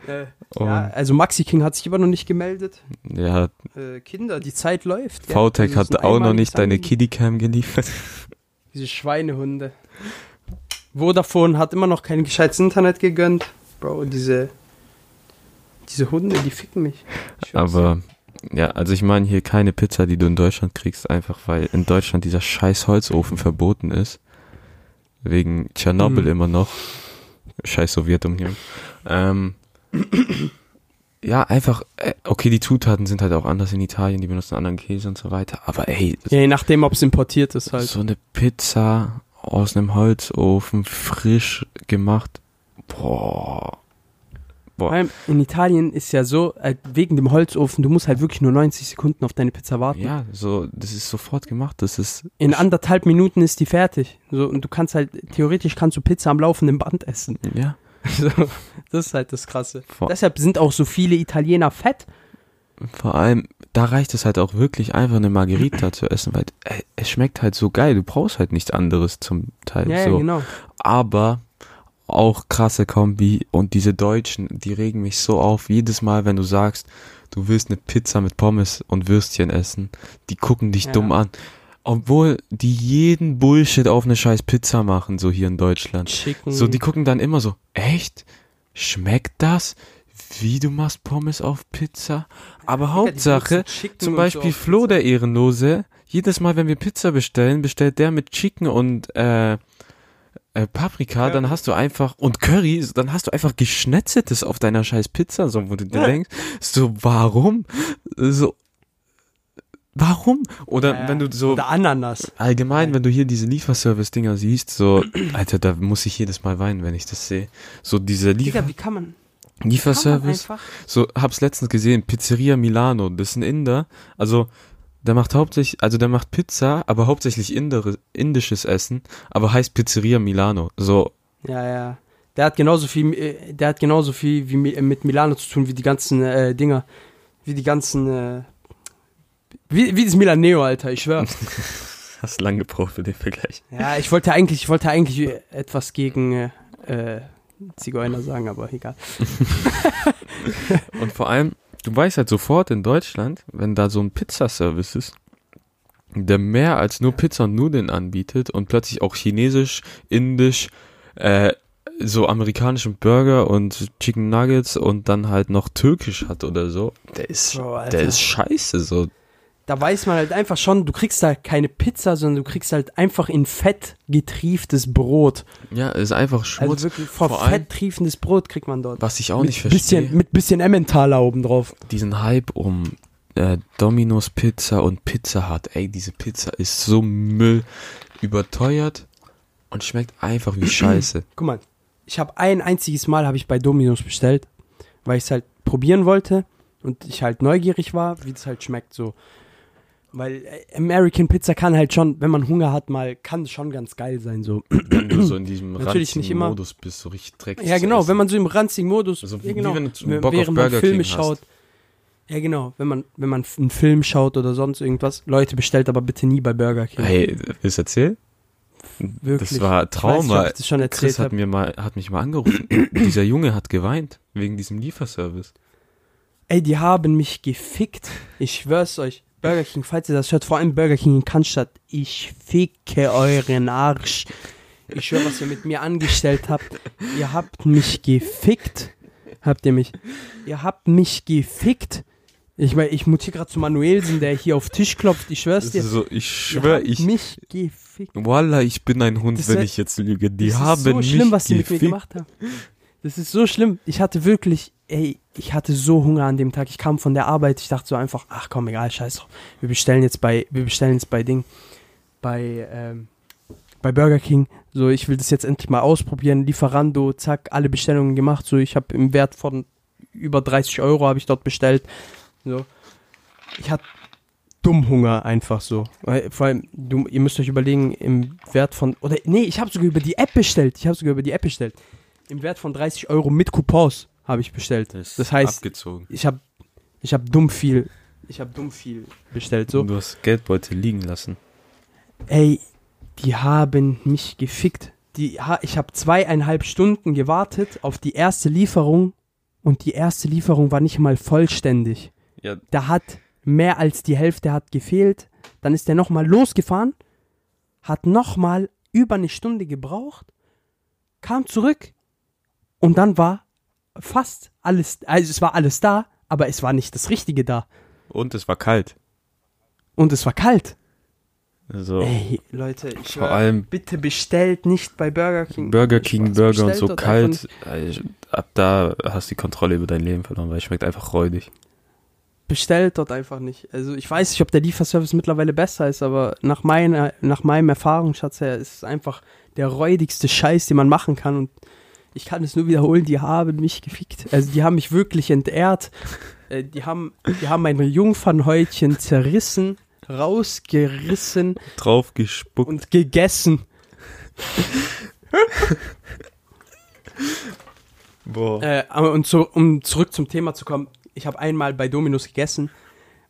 äh, ja, also Maxi King hat sich immer noch nicht gemeldet. ja, Äh, Kinder, die Zeit läuft. VTech ein hat auch noch nicht deine. Kiddicam geliefert. Diese Schweinehunde. Vodafone hat immer noch kein gescheites Internet gegönnt. Bro, diese. Diese Hunde, die ficken mich. Aber ja, also ich meine hier keine Pizza, die du in Deutschland kriegst, einfach weil in Deutschland dieser scheiß Holzofen verboten ist. Wegen Tschernobyl Mhm. immer noch. Scheiß Sowjetunion. Ähm, ja, einfach, äh, okay, die Zutaten sind halt auch anders in Italien, die benutzen anderen Käse und so weiter. Aber ey, Ja, je nachdem, ob es importiert ist halt. so eine Pizza aus einem Holzofen, frisch gemacht. Boah. Vor allem in Italien ist ja so, äh, wegen dem Holzofen, du musst halt wirklich nur 90 Sekunden auf deine Pizza warten. Ja, so, das ist sofort gemacht. Das ist In anderthalb Minuten ist die fertig. So, und du kannst halt, theoretisch kannst du Pizza am laufenden Band essen. ja. So, das ist halt das Krasse. Vor- Deshalb sind auch so viele Italiener fett. Vor allem, da reicht es halt auch wirklich einfach eine Margarita zu essen, weil äh, es schmeckt halt so geil. Du brauchst halt nichts anderes zum Teil. Ja, ja, so. genau. Aber auch krasse Kombi und diese Deutschen, die regen mich so auf. Jedes Mal, wenn du sagst, du willst eine Pizza mit Pommes und Würstchen essen, die gucken dich Ja. dumm an. Obwohl die jeden Bullshit auf eine scheiß Pizza machen, so hier in Deutschland. Chicken. So, die gucken dann immer so, echt? Schmeckt das? Wie du machst Pommes auf Pizza? Aber die Hauptsache, zum Beispiel so Flo, Pizza. der Ehrenlose, jedes Mal, wenn wir Pizza bestellen, bestellt der mit Chicken und äh, äh, Paprika, dann Curry. hast du einfach, und Curry, dann hast du einfach Geschnetzeltes auf deiner scheiß Pizza, so, wo du dir Ja. denkst, so, warum? So, warum? Oder Ja, wenn du so, Oder Ananas. allgemein, wenn du hier diese Lieferservice-Dinger siehst, so, Alter, da muss ich jedes Mal weinen, wenn ich das sehe. So, diese Liefer Digga, wie kann man, kann man Lieferservice. So, hab's letztens gesehen, Pizzeria Milano, das ist ein Inder, also der macht hauptsächlich, also der macht Pizza, aber hauptsächlich Indere, indisches Essen, aber heißt Pizzeria Milano. So, Ja, ja. Der hat genauso viel, äh, der hat genauso viel wie Mi- mit Milano zu tun, wie die ganzen äh, Dinger, wie die ganzen, äh, wie, wie das Milaneo, Alter, ich schwör. hast lang gebraucht für den Vergleich. ja, ich wollte eigentlich, ich wollte eigentlich äh, etwas gegen äh, äh, Zigeuner sagen, aber egal. Und vor allem, du weißt halt sofort in Deutschland, wenn da so ein Pizzaservice ist, der mehr als nur Pizza und Nudeln anbietet und plötzlich auch chinesisch, indisch, äh, so amerikanischen Burger und Chicken Nuggets und dann halt noch türkisch hat oder so, der ist, Bro, der ist scheiße, so. Da weiß man halt einfach schon, du kriegst da keine Pizza, sondern du kriegst halt einfach in Fett getrieftes Brot. Ja, ist einfach Schmutz. Also wirklich vor, Vor Fett triefendes Brot kriegt man dort. Was ich auch mit nicht verstehe, bisschen, Mit bisschen Emmentaler oben drauf. diesen Hype um äh, Domino's Pizza und Pizza Hut. Ey, diese Pizza ist so Müll, überteuert und schmeckt einfach wie Scheiße. Guck mal, ich habe ein einziges Mal habe ich bei Domino's bestellt, weil ich es halt probieren wollte und ich halt neugierig war, wie es halt schmeckt so. Weil äh, American Pizza kann halt schon, wenn man Hunger hat, mal kann schon ganz geil sein so. wenn du so in diesem Natürlich ranzigen. Modus bist, so richtig dreckig. Ja, genau, wenn man so im ranzigen Modus, Also ja, wie genau, wenn du Bock auf während man Burger Filme King hast. schaut. Ja, genau, wenn man wenn man einen Film schaut oder sonst irgendwas. Leute, bestellt aber bitte nie bei Burger King. Hey, willst du erzählen? Wirklich. Das war Ich weiß Trauma. ich das schon Chris hat habe. mir mal, hat mich mal angerufen. Dieser Junge hat geweint wegen diesem Lieferservice. Ey, die haben mich gefickt. Ich schwör's euch. Burger King, falls ihr das hört, vor allem Burger King in Cannstatt, ich ficke euren Arsch. Ich schwör, was ihr mit mir angestellt habt. Ihr habt mich gefickt. Habt ihr mich? Ihr habt mich gefickt. Ich meine, ich mutiere gerade zu Manuelsen, der hier auf Tisch klopft. Ich schwör's Das dir. so, ich schwör, ich, mich gefickt. Wallah, ich bin ein Hund, Das wenn ich jetzt lüge. Die das haben ist so schlimm, was die mit mir gemacht haben. Das ist so schlimm. Ich hatte wirklich, ey, ich hatte so Hunger an dem Tag. Ich kam von der Arbeit. Ich dachte so einfach, ach komm, egal, scheiß drauf. Wir bestellen jetzt bei, wir bestellen jetzt bei Ding, bei, ähm, bei Burger King. So, ich will das jetzt endlich mal ausprobieren. Lieferando, zack, alle Bestellungen gemacht. So, ich habe im Wert von über 30 Euro habe ich dort bestellt. So, ich hatte dumm Hunger einfach so. Vor allem, du, ihr müsst euch überlegen, im Wert von, oder nee, ich habe sogar über die App bestellt. Ich habe sogar über die App bestellt. Im Wert von 30 Euro mit Coupons habe ich bestellt. ist Das heißt, abgezogen. ich habe ich hab dumm viel, ich habe dumm viel bestellt. So, du hast Geldbeutel liegen lassen. ey, die haben mich gefickt. Die, ich habe zweieinhalb Stunden gewartet auf die erste Lieferung und die erste Lieferung war nicht mal vollständig. Ja, da hat mehr als die Hälfte hat gefehlt. Dann ist er nochmal losgefahren, hat nochmal über eine Stunde gebraucht, kam zurück und dann war fast alles, also es war alles da, aber es war nicht das Richtige da. und es war kalt. Und es war kalt. Also, Ey, Leute, ich vor schwör, allem bitte bestellt nicht bei Burger King. Burger Ohne King. Burger und so dort kalt. Ab da hast du die Kontrolle über dein Leben verloren, weil es schmeckt einfach räudig. bestellt dort einfach nicht. Also ich weiß nicht, ob der Lieferservice mittlerweile besser ist, aber nach meiner, nach meinem Erfahrungsschatz her ist es einfach der räudigste Scheiß, den man machen kann und ich kann es nur wiederholen, die haben mich gefickt. Also die haben mich wirklich entehrt. Äh, Die haben, die haben mein Jungfernhäutchen zerrissen, rausgerissen Drauf gespuckt. und gegessen. Boah. Äh, aber und zu, um zurück zum Thema zu kommen, ich habe einmal bei Dominus gegessen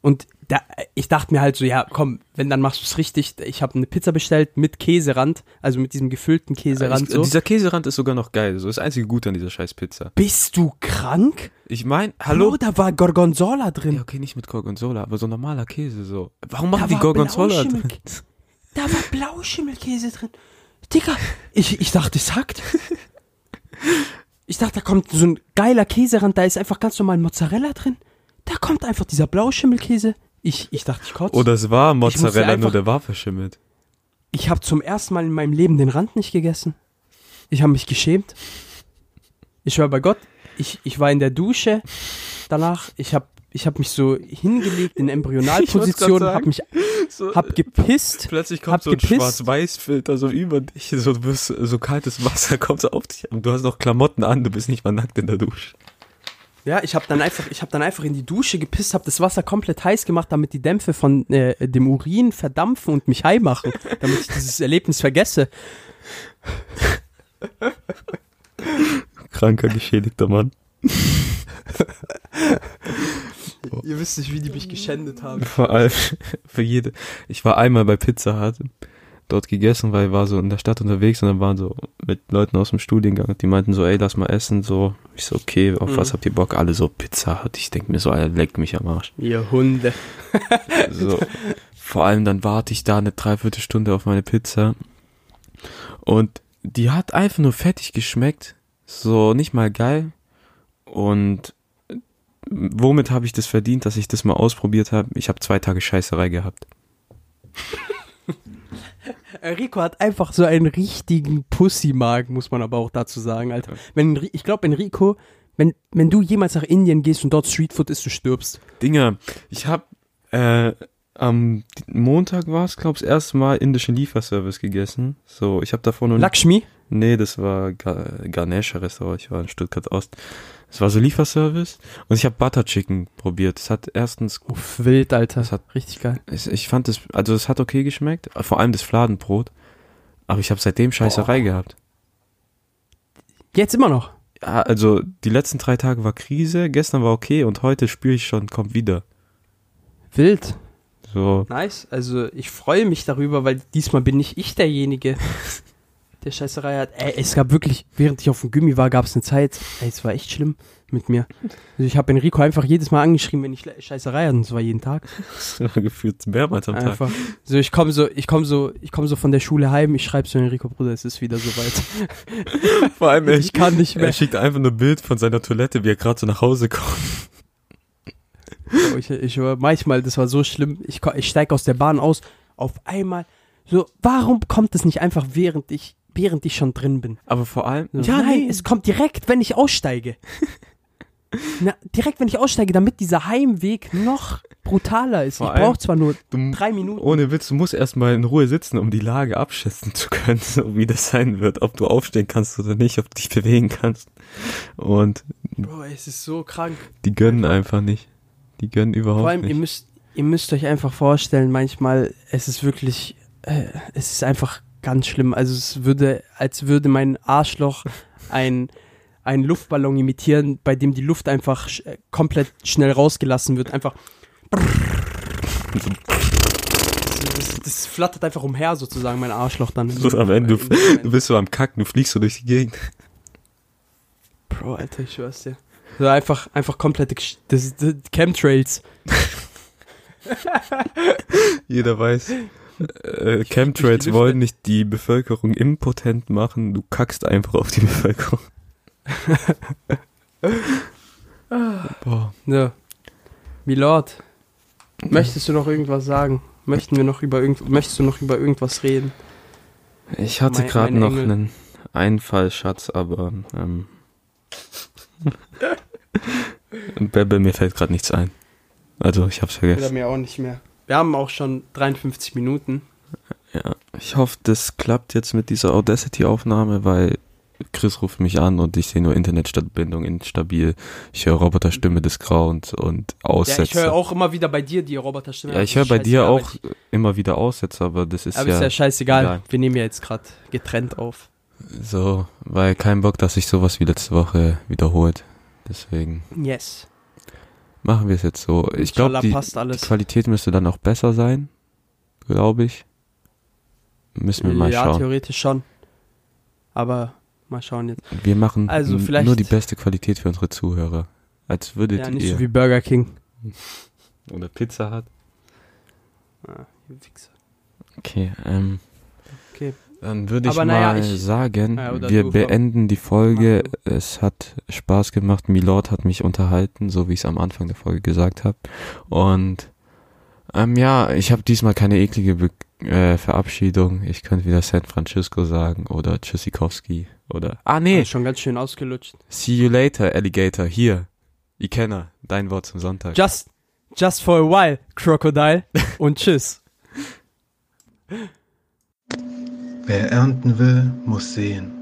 und da, ich dachte mir halt so, ja, komm, wenn, dann machst du es richtig. Ich habe eine Pizza bestellt mit Käserand, also mit diesem gefüllten Käserand. ich, so. Dieser Käserand ist sogar noch geil. So ist das einzige Gute an dieser scheiß Pizza. Bist du krank? Ich mein, hallo? Bro, da war Gorgonzola drin. Ja, okay, nicht mit Gorgonzola, aber so normaler Käse so. Warum Da machen die war Gorgonzola drin? Da war Blauschimmelkäse drin. Digga, ich, ich dachte, es hackt. Ich dachte, da kommt so ein geiler Käserand, da ist einfach ganz normal Mozzarella drin. Da kommt einfach dieser Blauschimmelkäse. Ich, ich dachte, ich kotze. Oder es war Mozzarella, einfach- nur der war verschimmelt. Ich habe zum ersten Mal in meinem Leben den Rand nicht gegessen. Ich habe mich geschämt. Ich war bei Gott. Ich, ich war in der Dusche danach. Ich habe ich hab mich so hingelegt in Embryonalposition, habe mich So, hab gepisst. plötzlich hab kommt so ein. Schwarz-Weiß-Filter so über dich, so, so kaltes Wasser kommt so auf dich und du hast noch Klamotten an, du bist nicht mal nackt in der Dusche. Ja, ich habe dann einfach, ich habe dann einfach in die Dusche gepisst, habe das Wasser komplett heiß gemacht, damit die Dämpfe von äh, dem Urin verdampfen und mich high machen, damit ich dieses Erlebnis vergesse. Kranker, geschädigter Mann. Ihr wisst nicht, wie die mich geschändet haben. Vor allem für jede. Ich war einmal bei Pizza Hut dort gegessen, weil ich war so in der Stadt unterwegs und dann waren so mit Leuten aus dem Studiengang die meinten so, ey, lass mal essen, so. Ich so, okay, auf Mhm. was habt ihr Bock? Alle so Pizza Hut. Ich denk mir so, Alter, leckt mich am Arsch. Ihr Hunde. So. Vor allem dann warte ich da eine Dreiviertelstunde auf meine Pizza und die hat einfach nur fettig geschmeckt, so nicht mal geil und womit habe ich das verdient, dass ich das mal ausprobiert habe? Ich habe zwei Tage Scheißerei gehabt. Rico hat einfach so einen richtigen Pussy-Magen, muss man aber auch dazu sagen, Alter. Wenn, ich glaube, Enrico, wenn, wenn du jemals nach Indien gehst und dort Streetfood isst, du stirbst. Dinger, ich habe äh, am Montag war es, glaube ich, das erste Mal indischen Lieferservice gegessen. So, ich habe davor noch Lakshmi? Nee, das war Ga Ganesha Restaurant, ich war in Stuttgart Ost. Es war so Lieferservice und ich habe Butter Chicken probiert. Es hat erstens, Uff, wild, Alter. Das hat- richtig geil. ich, ich fand es, also es hat okay geschmeckt, vor allem das Fladenbrot. Aber ich habe seitdem Scheißerei gehabt. Jetzt immer noch. Ja, also die letzten drei Tage war Krise, gestern war okay und heute spüre ich schon, kommt wieder. Wild. So, Nice. Also ich freue mich darüber, weil diesmal bin nicht ich derjenige, der Scheißerei hat. Ey, es gab wirklich, während ich auf dem Gummi war, gab es eine Zeit, ey, es war echt schlimm mit mir. Also ich habe Enrico einfach jedes Mal angeschrieben, wenn ich Scheißerei hatte und es war jeden Tag. gefühlt mehrmals am Tag. Einfach. So, ich komme so, ich komme so, ich komme so von der Schule heim, ich schreibe so Enrico, Bruder, es ist wieder soweit. Vor allem, er, Ich kann nicht er mehr. schickt einfach nur ein Bild von seiner Toilette, wie er gerade so nach Hause kommt. So, ich, ich manchmal, das war so schlimm. Ich, ich steige aus der Bahn aus, auf einmal. So, warum kommt es nicht einfach, während ich, während ich schon drin bin? Aber vor allem, So, nein, es kommt direkt, wenn ich aussteige. Na, direkt, wenn ich aussteige, damit dieser Heimweg noch brutaler ist. Vor ich brauche zwar nur du, drei Minuten. Ohne Witz, du musst erstmal in Ruhe sitzen, um die Lage abschätzen zu können, so wie das sein wird, ob du aufstehen kannst oder nicht, ob du dich bewegen kannst. Und Bro, es ist so krank. die gönnen einfach nicht. Die gönnen überhaupt Vor allem, ihr nicht. müsst, ihr müsst euch einfach vorstellen, manchmal, es ist wirklich, äh, es ist einfach ganz schlimm. Also es würde, als würde mein Arschloch ein, ein Luftballon imitieren, bei dem die Luft einfach sch äh, komplett schnell rausgelassen wird. Einfach. Das, das, flattert einfach umher sozusagen, mein Arschloch dann. So am Ende, du, du bist so am Kacken, du fliegst so durch die Gegend. Bro, Alter, ich schwör's dir. So einfach, einfach komplette Gesch- das, das, Chemtrails. Jeder weiß, äh, Chemtrails wollen nicht die Bevölkerung impotent machen, du kackst einfach auf die Bevölkerung. Boah. Ja. Milord, möchtest du noch irgendwas sagen? Möchten wir noch über irgend möchtest du noch über irgendwas reden? Ich hatte gerade noch Engel. einen Einfall, Schatz, aber ähm, Bebe, mir fällt gerade nichts ein. Also ich hab's Oder vergessen. mir auch nicht mehr. Wir haben auch schon 53 Minuten. Ja, ich hoffe, das klappt jetzt mit dieser Audacity-Aufnahme, weil Chris ruft mich an und ich sehe nur Internetverbindung instabil. Ich höre Roboterstimme des Grauens und Ja, Aussätze. ich höre auch immer wieder bei dir die Roboterstimme. Ja, ich höre bei dir auch immer wieder Aussätze, aber das ist aber ja, ist ja scheißegal. egal. Wir nehmen ja jetzt gerade getrennt auf. so, weil kein Bock, dass sich sowas wie letzte Woche wiederholt. Deswegen Yes. Machen wir es jetzt so. Ich glaube, die, passt alles. die Qualität müsste dann auch besser sein, glaube ich. Müssen wir mal ja, schauen. theoretisch schon. Aber mal schauen jetzt. Wir machen Also nur die beste Qualität für unsere Zuhörer. Als würdet Ja, nicht ihr so wie Burger King. oder Pizza hat. Ah, ihr Wichser. Okay, ähm. Dann würde ich naja, mal ich- sagen, Ja, wir du, beenden die Folge. Es hat Spaß gemacht. Milord hat mich unterhalten, so wie ich es am Anfang der Folge gesagt habe. Und ähm, ja, ich habe diesmal keine eklige Be äh, Verabschiedung. Ich könnte wieder San Francisco sagen oder Tschüssikowski oder Ah nee, Ah, Schon ganz schön ausgelutscht. see you later, Alligator. Hier, Ikenna, dein Wort zum Sonntag. Just, just for a while, Crocodile. Und tschüss. Wer ernten will, muss sehen.